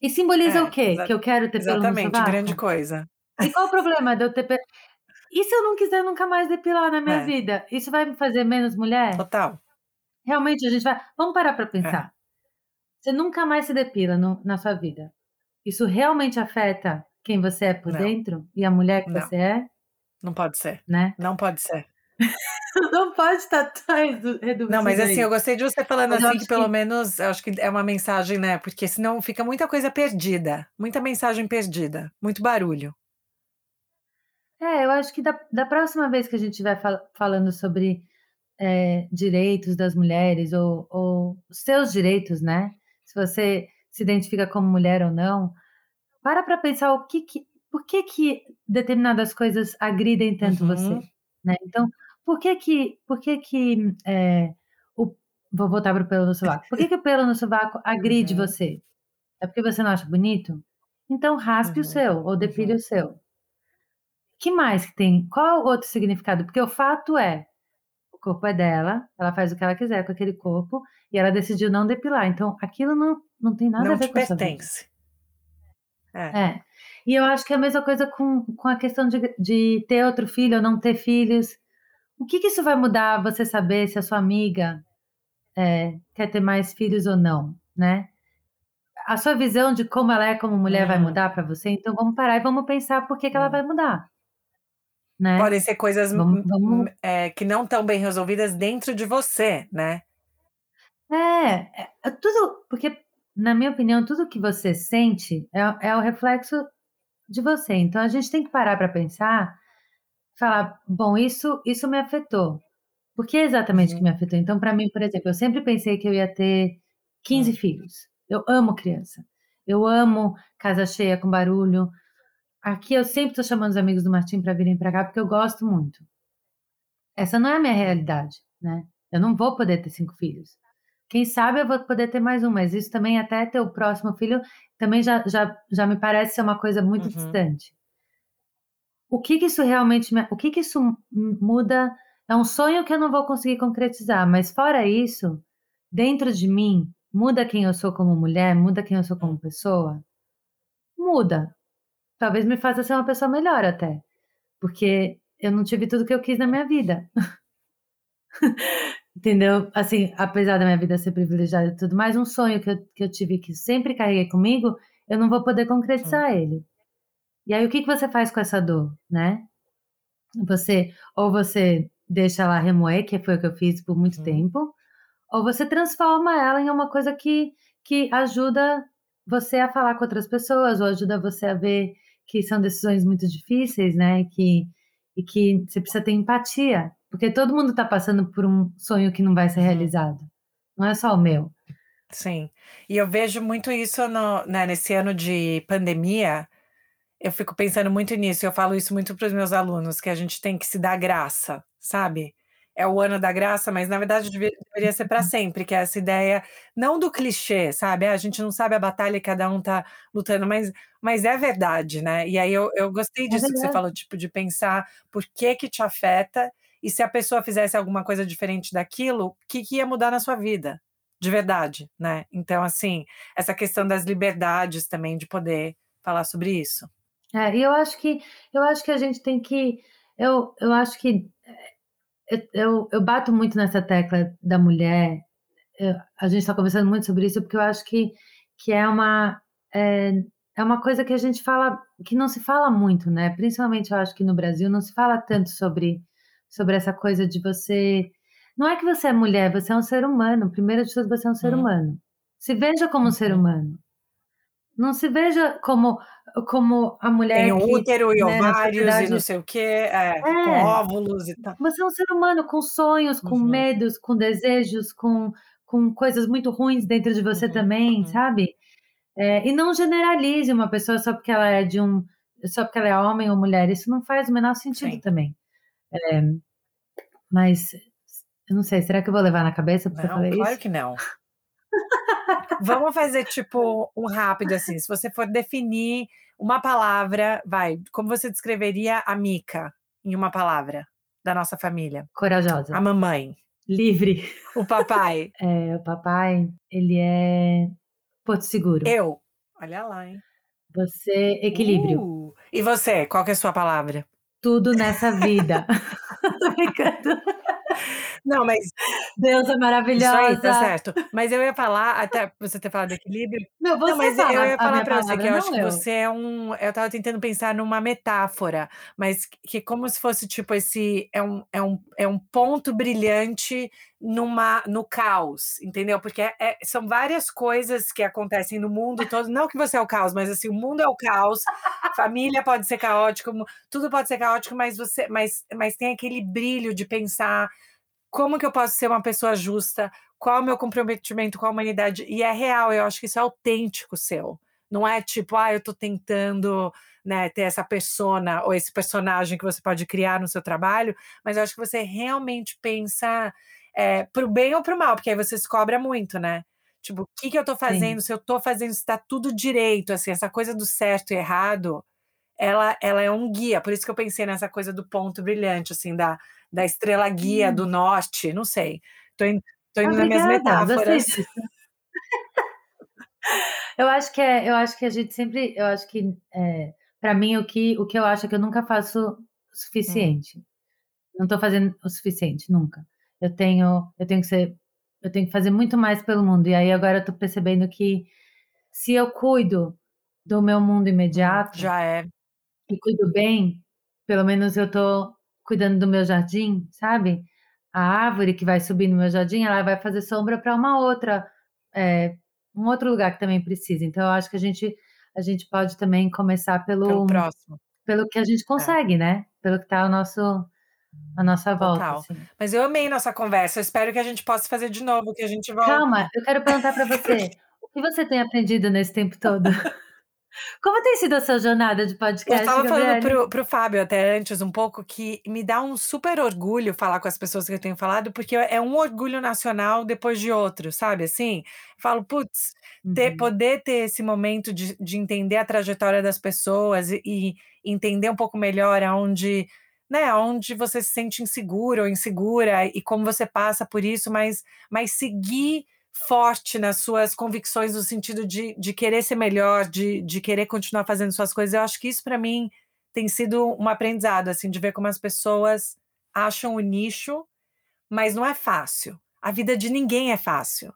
E simboliza É, o quê? Que eu quero ter pelo no exatamente, grande sovaco? coisa. E qual o problema de eu ter pe e se eu não quiser nunca mais depilar na minha É. vida? Isso vai me fazer menos mulher? Total. Realmente a gente vai vamos parar pra É. pensar. Você nunca mais se depila no na sua vida. Isso realmente afeta quem você é por Não. dentro e a mulher que Não. você é? Não pode ser. Né? Não pode ser. Não pode estar tão redu reduzido Não, mas assim, eu gostei de você falando Mas assim, que pelo que menos eu acho que é uma mensagem, né, porque senão fica muita coisa perdida, muita mensagem perdida, muito barulho. É, eu acho que da da próxima vez que a gente estiver fala falando sobre, eh, direitos das mulheres ou ou seus direitos, né, se você se identifica como mulher ou não, para pra pensar o que que por que que determinadas coisas agridem tanto você, Uhum. né. Então, por que que por que que, eh, o vou voltar para o pelo no sovaco. Por que que o pelo no sovaco agride Uhum. você? É porque você não acha bonito? Então raspe o Uhum. seu ou depile Uhum. o seu. Que mais que tem? Qual é o outro significado? Porque o fato é, o corpo é dela, ela faz o que ela quiser com aquele corpo e ela decidiu não depilar, então aquilo não não tem nada a Não ver te com a sua vida. pertence. É. É. E eu acho que é a mesma coisa com com a questão de de ter outro filho ou não ter filhos. O que que isso vai mudar você saber se a sua amiga, eh, quer ter mais filhos ou não, né? A sua visão de como ela é como mulher vai Hum. mudar pra você, então vamos parar e vamos pensar por que que ela Hum. vai mudar. Né? Podem ser coisas, Vamos vamos eh, que não estão bem resolvidas dentro de você, né? É, é tudo porque, na minha opinião, tudo que você sente é o é o reflexo de você, então a gente tem que parar pra pensar, falar: "Bom, isso isso me afetou. Por que exatamente que Uhum. me afetou?". Então pra mim, por exemplo, eu sempre pensei que eu ia ter 15 Hum. filhos. Eu amo criança, eu amo casa cheia com barulho. Aqui eu sempre tô chamando os amigos do Martim pra virem pra cá, porque eu gosto muito. Essa não é a minha realidade, né. Eu não vou poder ter 5 filhos. Quem sabe eu vou poder ter mais 1, mas isso também até ter o próximo filho, também já já já me parece ser uma coisa muito Uhum. distante. O que que isso realmente me o que que isso mu muda é um sonho que eu não vou conseguir concretizar, mas fora isso, dentro de mim, muda quem eu sou como mulher, muda quem eu sou como Hum. pessoa? Muda. Talvez me faça ser uma pessoa melhor até, porque eu não tive tudo que eu quis na minha vida. Entendeu? Assim, apesar da minha vida ser privilegiada e tudo mais, um sonho que eu que eu tive, que sempre carreguei comigo, eu não vou poder Sim. concretizar ele. E aí o que que você faz com essa dor, né? Você ou você deixa ela remoer, que foi o que eu fiz por muito Uhum. tempo, ou você transforma ela em uma coisa que que ajuda você a falar com outras pessoas, ou ajuda você a ver que são decisões muito difíceis, né, e que e que você precisa ter empatia, porque todo mundo tá passando por um sonho que não vai ser Uhum. realizado. Não é só o meu. Sim. E eu vejo muito isso no né, nesse ano de pandemia, eu fico pensando muito nisso, eu falo isso muito para os meus alunos, que a gente tem que se dar graça, sabe? É o ano da graça, mas na verdade deve deveria ser Uhum. sempre, que é essa ideia, não do clichê, sabe? "Ah, a gente não sabe a batalha que cada um tá lutando", mas mas é verdade, né? E aí eu eu gostei É disso que você falou, tipo, de pensar por que que te afeta, e se a pessoa fizesse alguma coisa diferente daquilo, que que ia mudar na sua vida, de verdade, né? Então assim, essa questão das liberdades também de poder falar sobre isso. É, e eu acho que eu acho que a gente tem que eu eu acho que, eh, eu eu bato muito nessa tecla da mulher, eu a gente tá conversando muito sobre isso, porque eu acho que que é uma, eh, é uma coisa que a gente fala que não se fala muito, né, principalmente eu acho que no Brasil não se fala tanto sobre sobre essa coisa de você não é que você é mulher, você é um ser humano, primeiro de tudo você é um ser Hum. humano. Se veja como um ser Uhum. humano. Não se veja como como a Tem mulher que, útero e né, ovários e não sei o quê, é, com É. óvulos e tal. Você é um ser humano com sonhos, com Uhum. medos, com desejos, com com coisas muito ruins dentro de você Uhum, também, uhum. sabe? Eh, e não generalize uma pessoa só porque ela é de um só porque ela é homem ou mulher, isso não faz o menor sentido Sim. também. Eh, mas eu não sei, será que eu vou levar na cabeça eu Não, falei claro isso? que não. Vamos fazer tipo um rápido, assim, se você for definir uma palavra, vai, como você descreveria a Mica em uma palavra, da nossa família? A Corajosa. mamãe. Livre. O papai. Eh, o papai, ele é Porto Seguro. Eu. Olha lá, hein? Você, equilíbrio. Uh, e você, qual que é a sua palavra? Tudo nessa vida. Tô brincando. Não, mas. Deus é maravilhosa. Isso aí, tá certo. Mas eu ia falar, até você ter falado equilíbrio. Não, você não, mas fala eu ia falar pra você que eu acho que eu. você é um. Eu tava tentando pensar numa metáfora, mas que como se fosse tipo esse. É um, é um, é um ponto brilhante numa, no caos, entendeu? Porque é- é- são várias coisas que acontecem no mundo todo. Não que você é o caos, mas assim, o mundo é o caos, família pode ser caótico, tudo pode ser caótico, mas você, mas, mas tem aquele brilho de pensar como que eu posso ser uma pessoa justa, qual o meu comprometimento com a humanidade, e é real, eu acho que isso é autêntico seu. Não é tipo, ah, eu tô tentando né, ter essa persona ou esse personagem que você pode criar no seu trabalho, mas eu acho que você realmente pensa é, pro bem ou pro mal, porque aí você se cobra muito, né? Tipo, o que, que eu tô fazendo? Se eu tô fazendo, se tá tudo direito, assim, essa coisa do certo e errado, ela, ela é um guia. Por isso que eu pensei nessa coisa do ponto brilhante, assim, da, da estrela guia Hum. do norte, não sei. Tô, in, tô indo nas minhas Obrigada, metáforas. Eu acho que é, eu acho que a gente sempre, eu acho que é, para mim o que o que eu acho é que eu nunca faço o suficiente. Não tô fazendo o suficiente nunca. Eu tenho, eu tenho que ser, eu tenho que fazer muito mais pelo mundo. E aí agora eu tô percebendo que se eu cuido do meu mundo imediato Já é. e cuido bem, pelo menos eu tô cuidando do meu jardim, sabe? A árvore que vai subir no meu jardim, ela vai fazer sombra para uma outra, é, um outro lugar que também precisa. Então eu acho que a gente a gente pode também começar Pelo pelo próximo. pelo que a gente consegue, né? Pelo que tá ao nosso a nossa volta, Total. assim. Mas eu amei nossa conversa. Eu espero que a gente possa fazer de novo, que a gente volte. Calma, eu quero perguntar para você, o que você tem aprendido nesse tempo todo? Como tem sido a sua jornada de Eu podcast, estava falando pro, pro Fábio até antes um pouco que me dá um super orgulho falar com as pessoas que eu tenho falado, porque é um orgulho nacional depois de outro, sabe? Assim, eu falo, putz, ter, Uhum. poder ter esse momento de, de entender a trajetória das pessoas e, e entender um pouco melhor aonde, né, aonde você se sente inseguro ou insegura e como você passa por isso, mas, mas seguir forte nas suas convicções no sentido de, de querer ser melhor, de, de querer continuar fazendo suas coisas. Eu acho que isso para mim tem sido um aprendizado, assim, de ver como as pessoas acham o nicho, mas não é fácil. A vida de ninguém é fácil,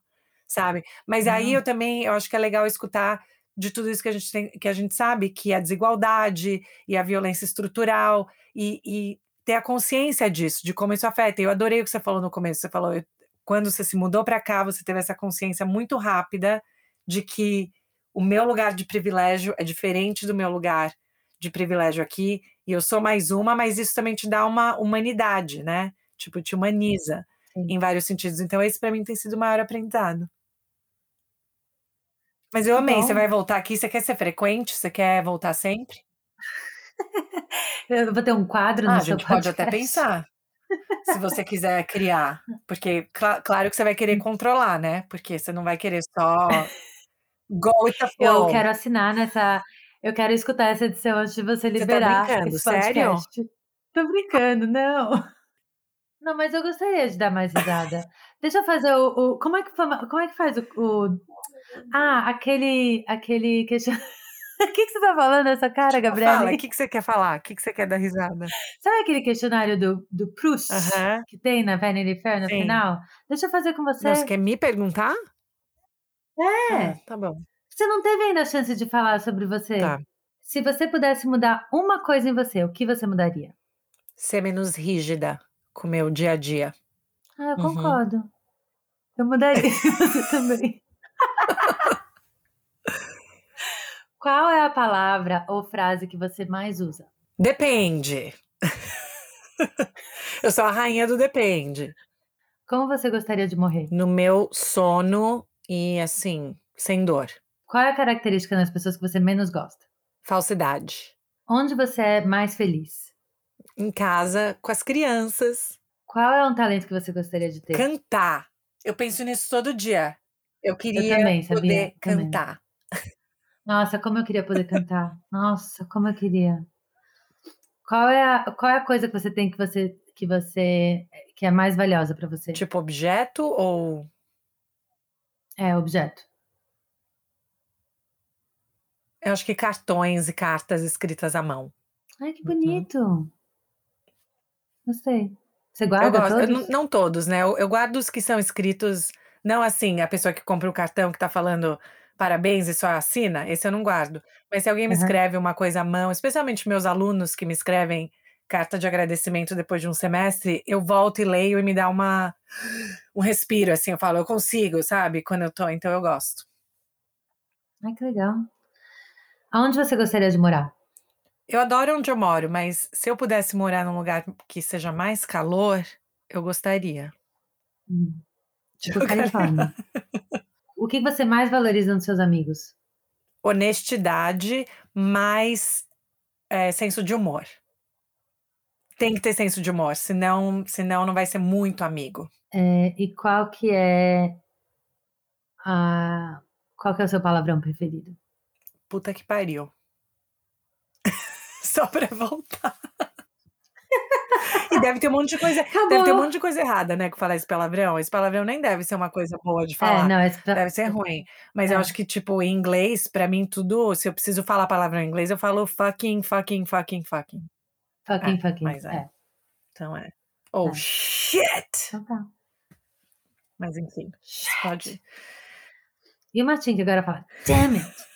sabe? Mas aí Não. eu também, eu acho que é legal escutar de tudo isso que a gente tem, que a gente sabe, que a desigualdade e a violência estrutural e, e ter a consciência disso, de como isso afeta. Eu adorei o que você falou no começo. Você falou, eu- quando você se mudou para cá, você teve essa consciência muito rápida de que o meu lugar de privilégio é diferente do meu lugar de privilégio aqui, e eu sou mais uma, mas isso também te dá uma humanidade, né? Tipo, te humaniza Sim. em vários sentidos. Então, esse para mim tem sido o maior aprendizado. Mas eu amei. Você bom. vai voltar aqui? Você quer ser frequente? Você quer voltar sempre? Eu vou ter um quadro Ah, no a gente pode até pensar. Se você quiser criar. Porque, cla- claro que você vai querer controlar, né? Porque você não vai querer só go with the Eu quero assinar nessa. Eu quero escutar essa edição antes de você Você tá liberar brincando? Sério? Tô brincando, não. Não, mas eu gostaria de dar mais risada. Deixa eu fazer o. o- como, é que, como é que faz o. o- ah, aquele. aquele question... O que, que você tá falando essa cara, Fala, o que, que você quer falar? O que, que você quer dar risada? Sabe aquele questionário do, do Proust Aham. que tem na Vanity Fair no Sim. final? Deixa eu fazer com você. Você quer me perguntar? É. Ah, tá bom. Você não teve ainda a chance de falar sobre você. Tá. Se você pudesse mudar uma coisa em você, o que você mudaria? Ser menos rígida com o meu dia a dia. Ah, eu Uhum. concordo. Eu mudaria você também. Qual é a palavra ou frase que você mais usa? Depende. eu sou a rainha do depende. Como você gostaria de morrer? No meu sono e assim, sem dor. Qual é a característica nas pessoas que você menos gosta? Falsidade. Onde você é mais feliz? Em casa, com as crianças. Qual é um talento que você gostaria de ter? Cantar. Eu penso nisso todo dia. Eu queria também, sabia? poder Também. Nossa, como eu queria poder cantar. Nossa, como eu queria. Qual é a, qual é a coisa que você tem que você que você que é mais valiosa pra você? Tipo objeto ou É objeto. Eu acho que cartões e cartas escritas à mão. Ai, que bonito. Uhum. Gostei. Você guarda eu gosto, todos? Eu, não, todos, né? Eu, eu, guardo os que são escritos, não assim, a pessoa que compra o cartão que tá falando parabéns e só assina, esse eu não guardo. Mas se alguém me uhum. escreve uma coisa à mão, especialmente meus alunos que me escrevem carta de agradecimento depois de um semestre, eu volto e leio e me dá uma um respiro, assim, eu falo, eu consigo, sabe? Quando eu tô, então eu gosto. Ai, que legal. Aonde você gostaria de morar? Eu adoro onde eu moro, mas se eu pudesse morar num lugar que seja mais calor, eu gostaria. Hum. Tipo Califórnia. O que você mais valoriza nos seus amigos? Honestidade, mais é, senso de humor. Tem que ter senso de humor, senão, senão não vai ser muito amigo. É, e qual que é a qual que é o seu palavrão preferido? Puta que pariu. Só pra voltar. Deve ter um monte de coisa. Acabou. Deve ter um monte de coisa errada, né? Com falar esse palavrão. Esse palavrão nem deve ser uma coisa boa de é, falar. É, não, esse... Deve ser ruim. Mas é. eu acho que, tipo, em inglês, pra mim, tudo. Se eu preciso falar palavrão em inglês, eu falo fucking, fucking, fucking, fucking. Fucking, é, fucking. Mas é. é. Então é. Oh, é. shit! Então tá. Mas enfim, shit. pode. E o Martin que agora fala, damn it!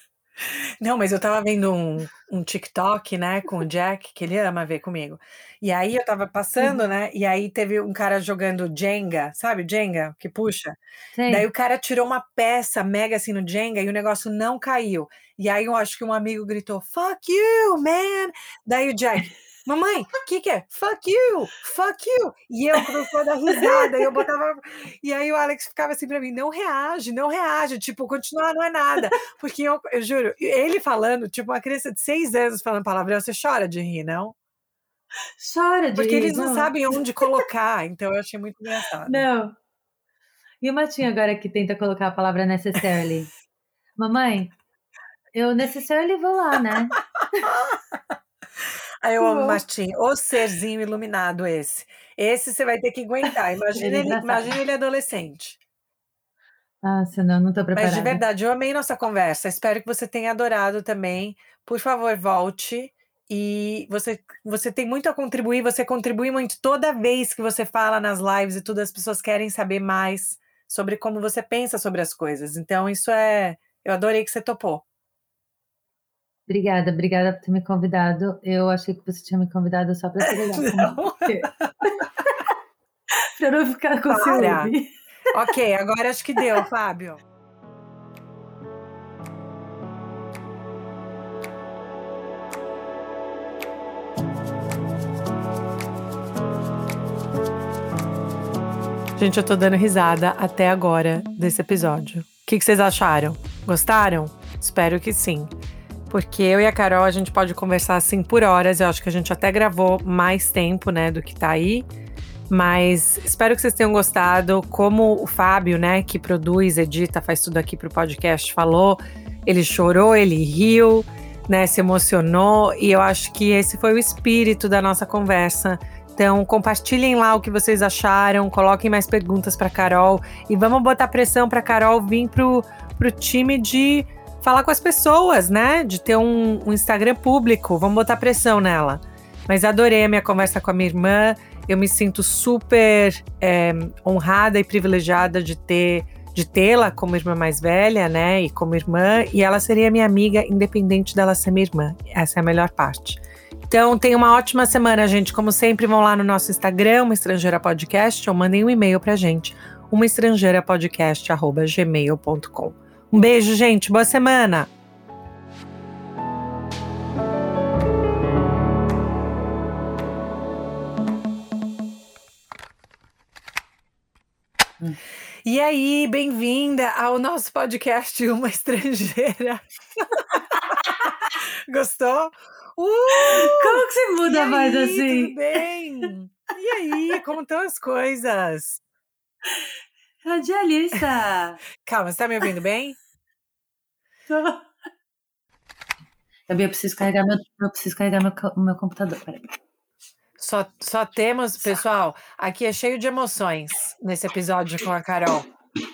Não, mas eu tava vendo um, um TikTok, né, com o Jack, que ele ama ver comigo. E aí eu tava passando, uhum. né, e aí teve um cara jogando Jenga, sabe, Jenga, que puxa? Daí o cara tirou uma peça mega assim no Jenga e o negócio não caiu. E aí eu acho que um amigo gritou, fuck you, man! Daí o Jack, mamãe, o que, que é? Fuck you, fuck you. E eu começou a dar risada, e eu botava. E aí o Alex ficava assim pra mim: não reage, não reage, tipo, continuar não é nada. Porque eu, eu juro, ele falando, tipo, uma criança de seis anos falando palavrão, você chora de rir, não? Chora de Porque rir, eles não, não sabem onde colocar, então eu achei muito engraçado. Não. E o Matinho agora que tenta colocar a palavra necessarily? Mamãe, eu necessarily vou lá, né? Aí eu amo Martim, o serzinho iluminado esse. Esse você vai ter que aguentar. Imagina ele, imagina ele adolescente. Ah, senão não tô preparada. Mas de verdade, eu amei nossa conversa. Espero que você tenha adorado também. Por favor, volte. E você, você tem muito a contribuir, você contribui muito toda vez que você fala nas lives e tudo, as pessoas querem saber mais sobre como você pensa sobre as coisas. Então, isso é. Eu adorei que você topou. Obrigada, obrigada por ter me convidado. Eu achei que você tinha me convidado só para ser legal. para não ficar com ciúme. Ok, agora acho que deu, Fábio. Gente, eu tô dando risada até agora desse episódio. O que, que vocês acharam? Gostaram? Espero que sim porque eu e a Carol a gente pode conversar assim por horas. Eu acho que a gente até gravou mais tempo, né, do que tá aí. Mas espero que vocês tenham gostado. Como o Fábio, né, que produz, edita, faz tudo aqui pro podcast, falou, ele chorou, ele riu, né, se emocionou e eu acho que esse foi o espírito da nossa conversa. Então, compartilhem lá o que vocês acharam, coloquem mais perguntas para Carol e vamos botar pressão para Carol vir pro, pro time de falar com as pessoas, né? De ter um, um Instagram público. Vamos botar pressão nela. Mas adorei a minha conversa com a minha irmã. Eu me sinto super é, honrada e privilegiada de ter de tê-la como irmã mais velha, né? E como irmã, e ela seria minha amiga, independente dela ser minha irmã. Essa é a melhor parte. Então, tenha uma ótima semana, gente. Como sempre, vão lá no nosso Instagram, uma estrangeira podcast, ou mandem um e-mail pra gente, uma estrangeira. Um beijo, gente. Boa semana. E aí, bem-vinda ao nosso podcast Uma Estrangeira. Gostou? Uh! Como que você muda mais assim? Tudo bem? E aí, como estão as coisas? Radialista! Calma, você tá me ouvindo bem? Também eu preciso carregar meu, eu preciso carregar meu, meu computador. Peraí. Só, só temos, pessoal, aqui é cheio de emoções nesse episódio com a Carol.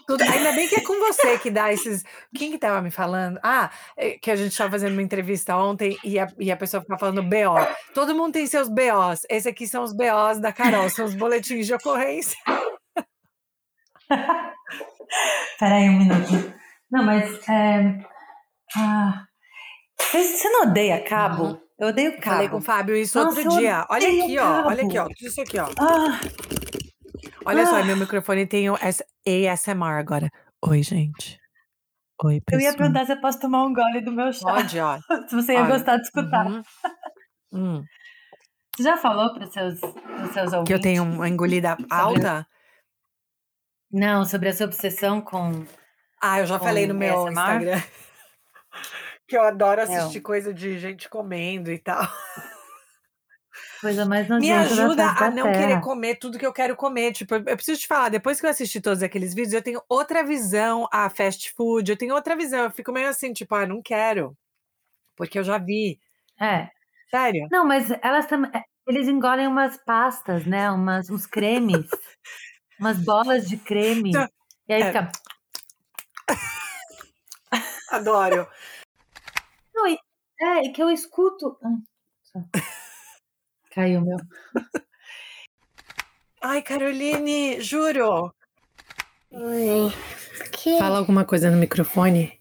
Tudo, ainda bem que é com você que dá esses. Quem que tava me falando? Ah, é, que a gente estava fazendo uma entrevista ontem e a, e a pessoa ficava falando BO. Todo mundo tem seus BOs. Esse aqui são os BOs da Carol, são os boletins de ocorrência. Peraí um minuto. Não, mas. É... Ah, você não odeia cabo? Uhum. Eu odeio cabo. Falei com o Fábio isso Nossa, outro dia. Olha aqui, ó. Olha aqui, ó. Isso aqui, ó. Ah. Olha ah. só, meu microfone tem o ASMR agora. Oi, gente. Oi, pessoal. Eu ia perguntar se eu posso tomar um gole do meu chá. Pode, ó. se você ia Olha. gostar de escutar. Uhum. Hum. Você já falou para os seus, seus ouvintes? Que eu tenho uma engolida alta? Não, sobre essa obsessão com. Ah, eu já falei no meu ASMR? Instagram. Que eu adoro assistir eu. coisa de gente comendo e tal. Coisa mais Me ajuda a não terra. querer comer tudo que eu quero comer. Tipo, eu preciso te falar, depois que eu assisti todos aqueles vídeos, eu tenho outra visão a fast food, eu tenho outra visão. Eu fico meio assim, tipo, ah, não quero. Porque eu já vi. É. Sério? Não, mas elas também. É, eles engolem umas pastas, né? Umas, uns cremes. umas bolas de creme. Então, e aí é. fica. Adoro. Não, e, é, e que eu escuto. Caiu meu. Ai, Caroline, juro. Oi. Que? Fala alguma coisa no microfone.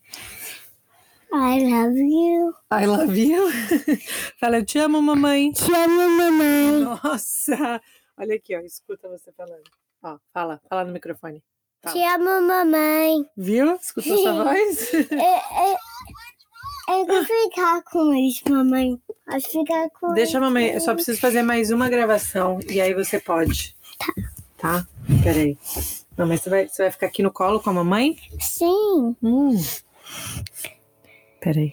I love you. I love you. Fala, eu te amo, mamãe. Te amo, mamãe. Nossa. Olha aqui, ó. Escuta você falando. Ó, fala, fala no microfone. Fala. Te amo, mamãe. Viu? Escutou sua voz? é, é, eu vou ficar com isso, mamãe. Pode ficar com Deixa a mamãe, eu só preciso fazer mais uma gravação e aí você pode. Tá. Tá? Peraí. Mas você vai, você vai ficar aqui no colo com a mamãe? Sim. Hum. Peraí.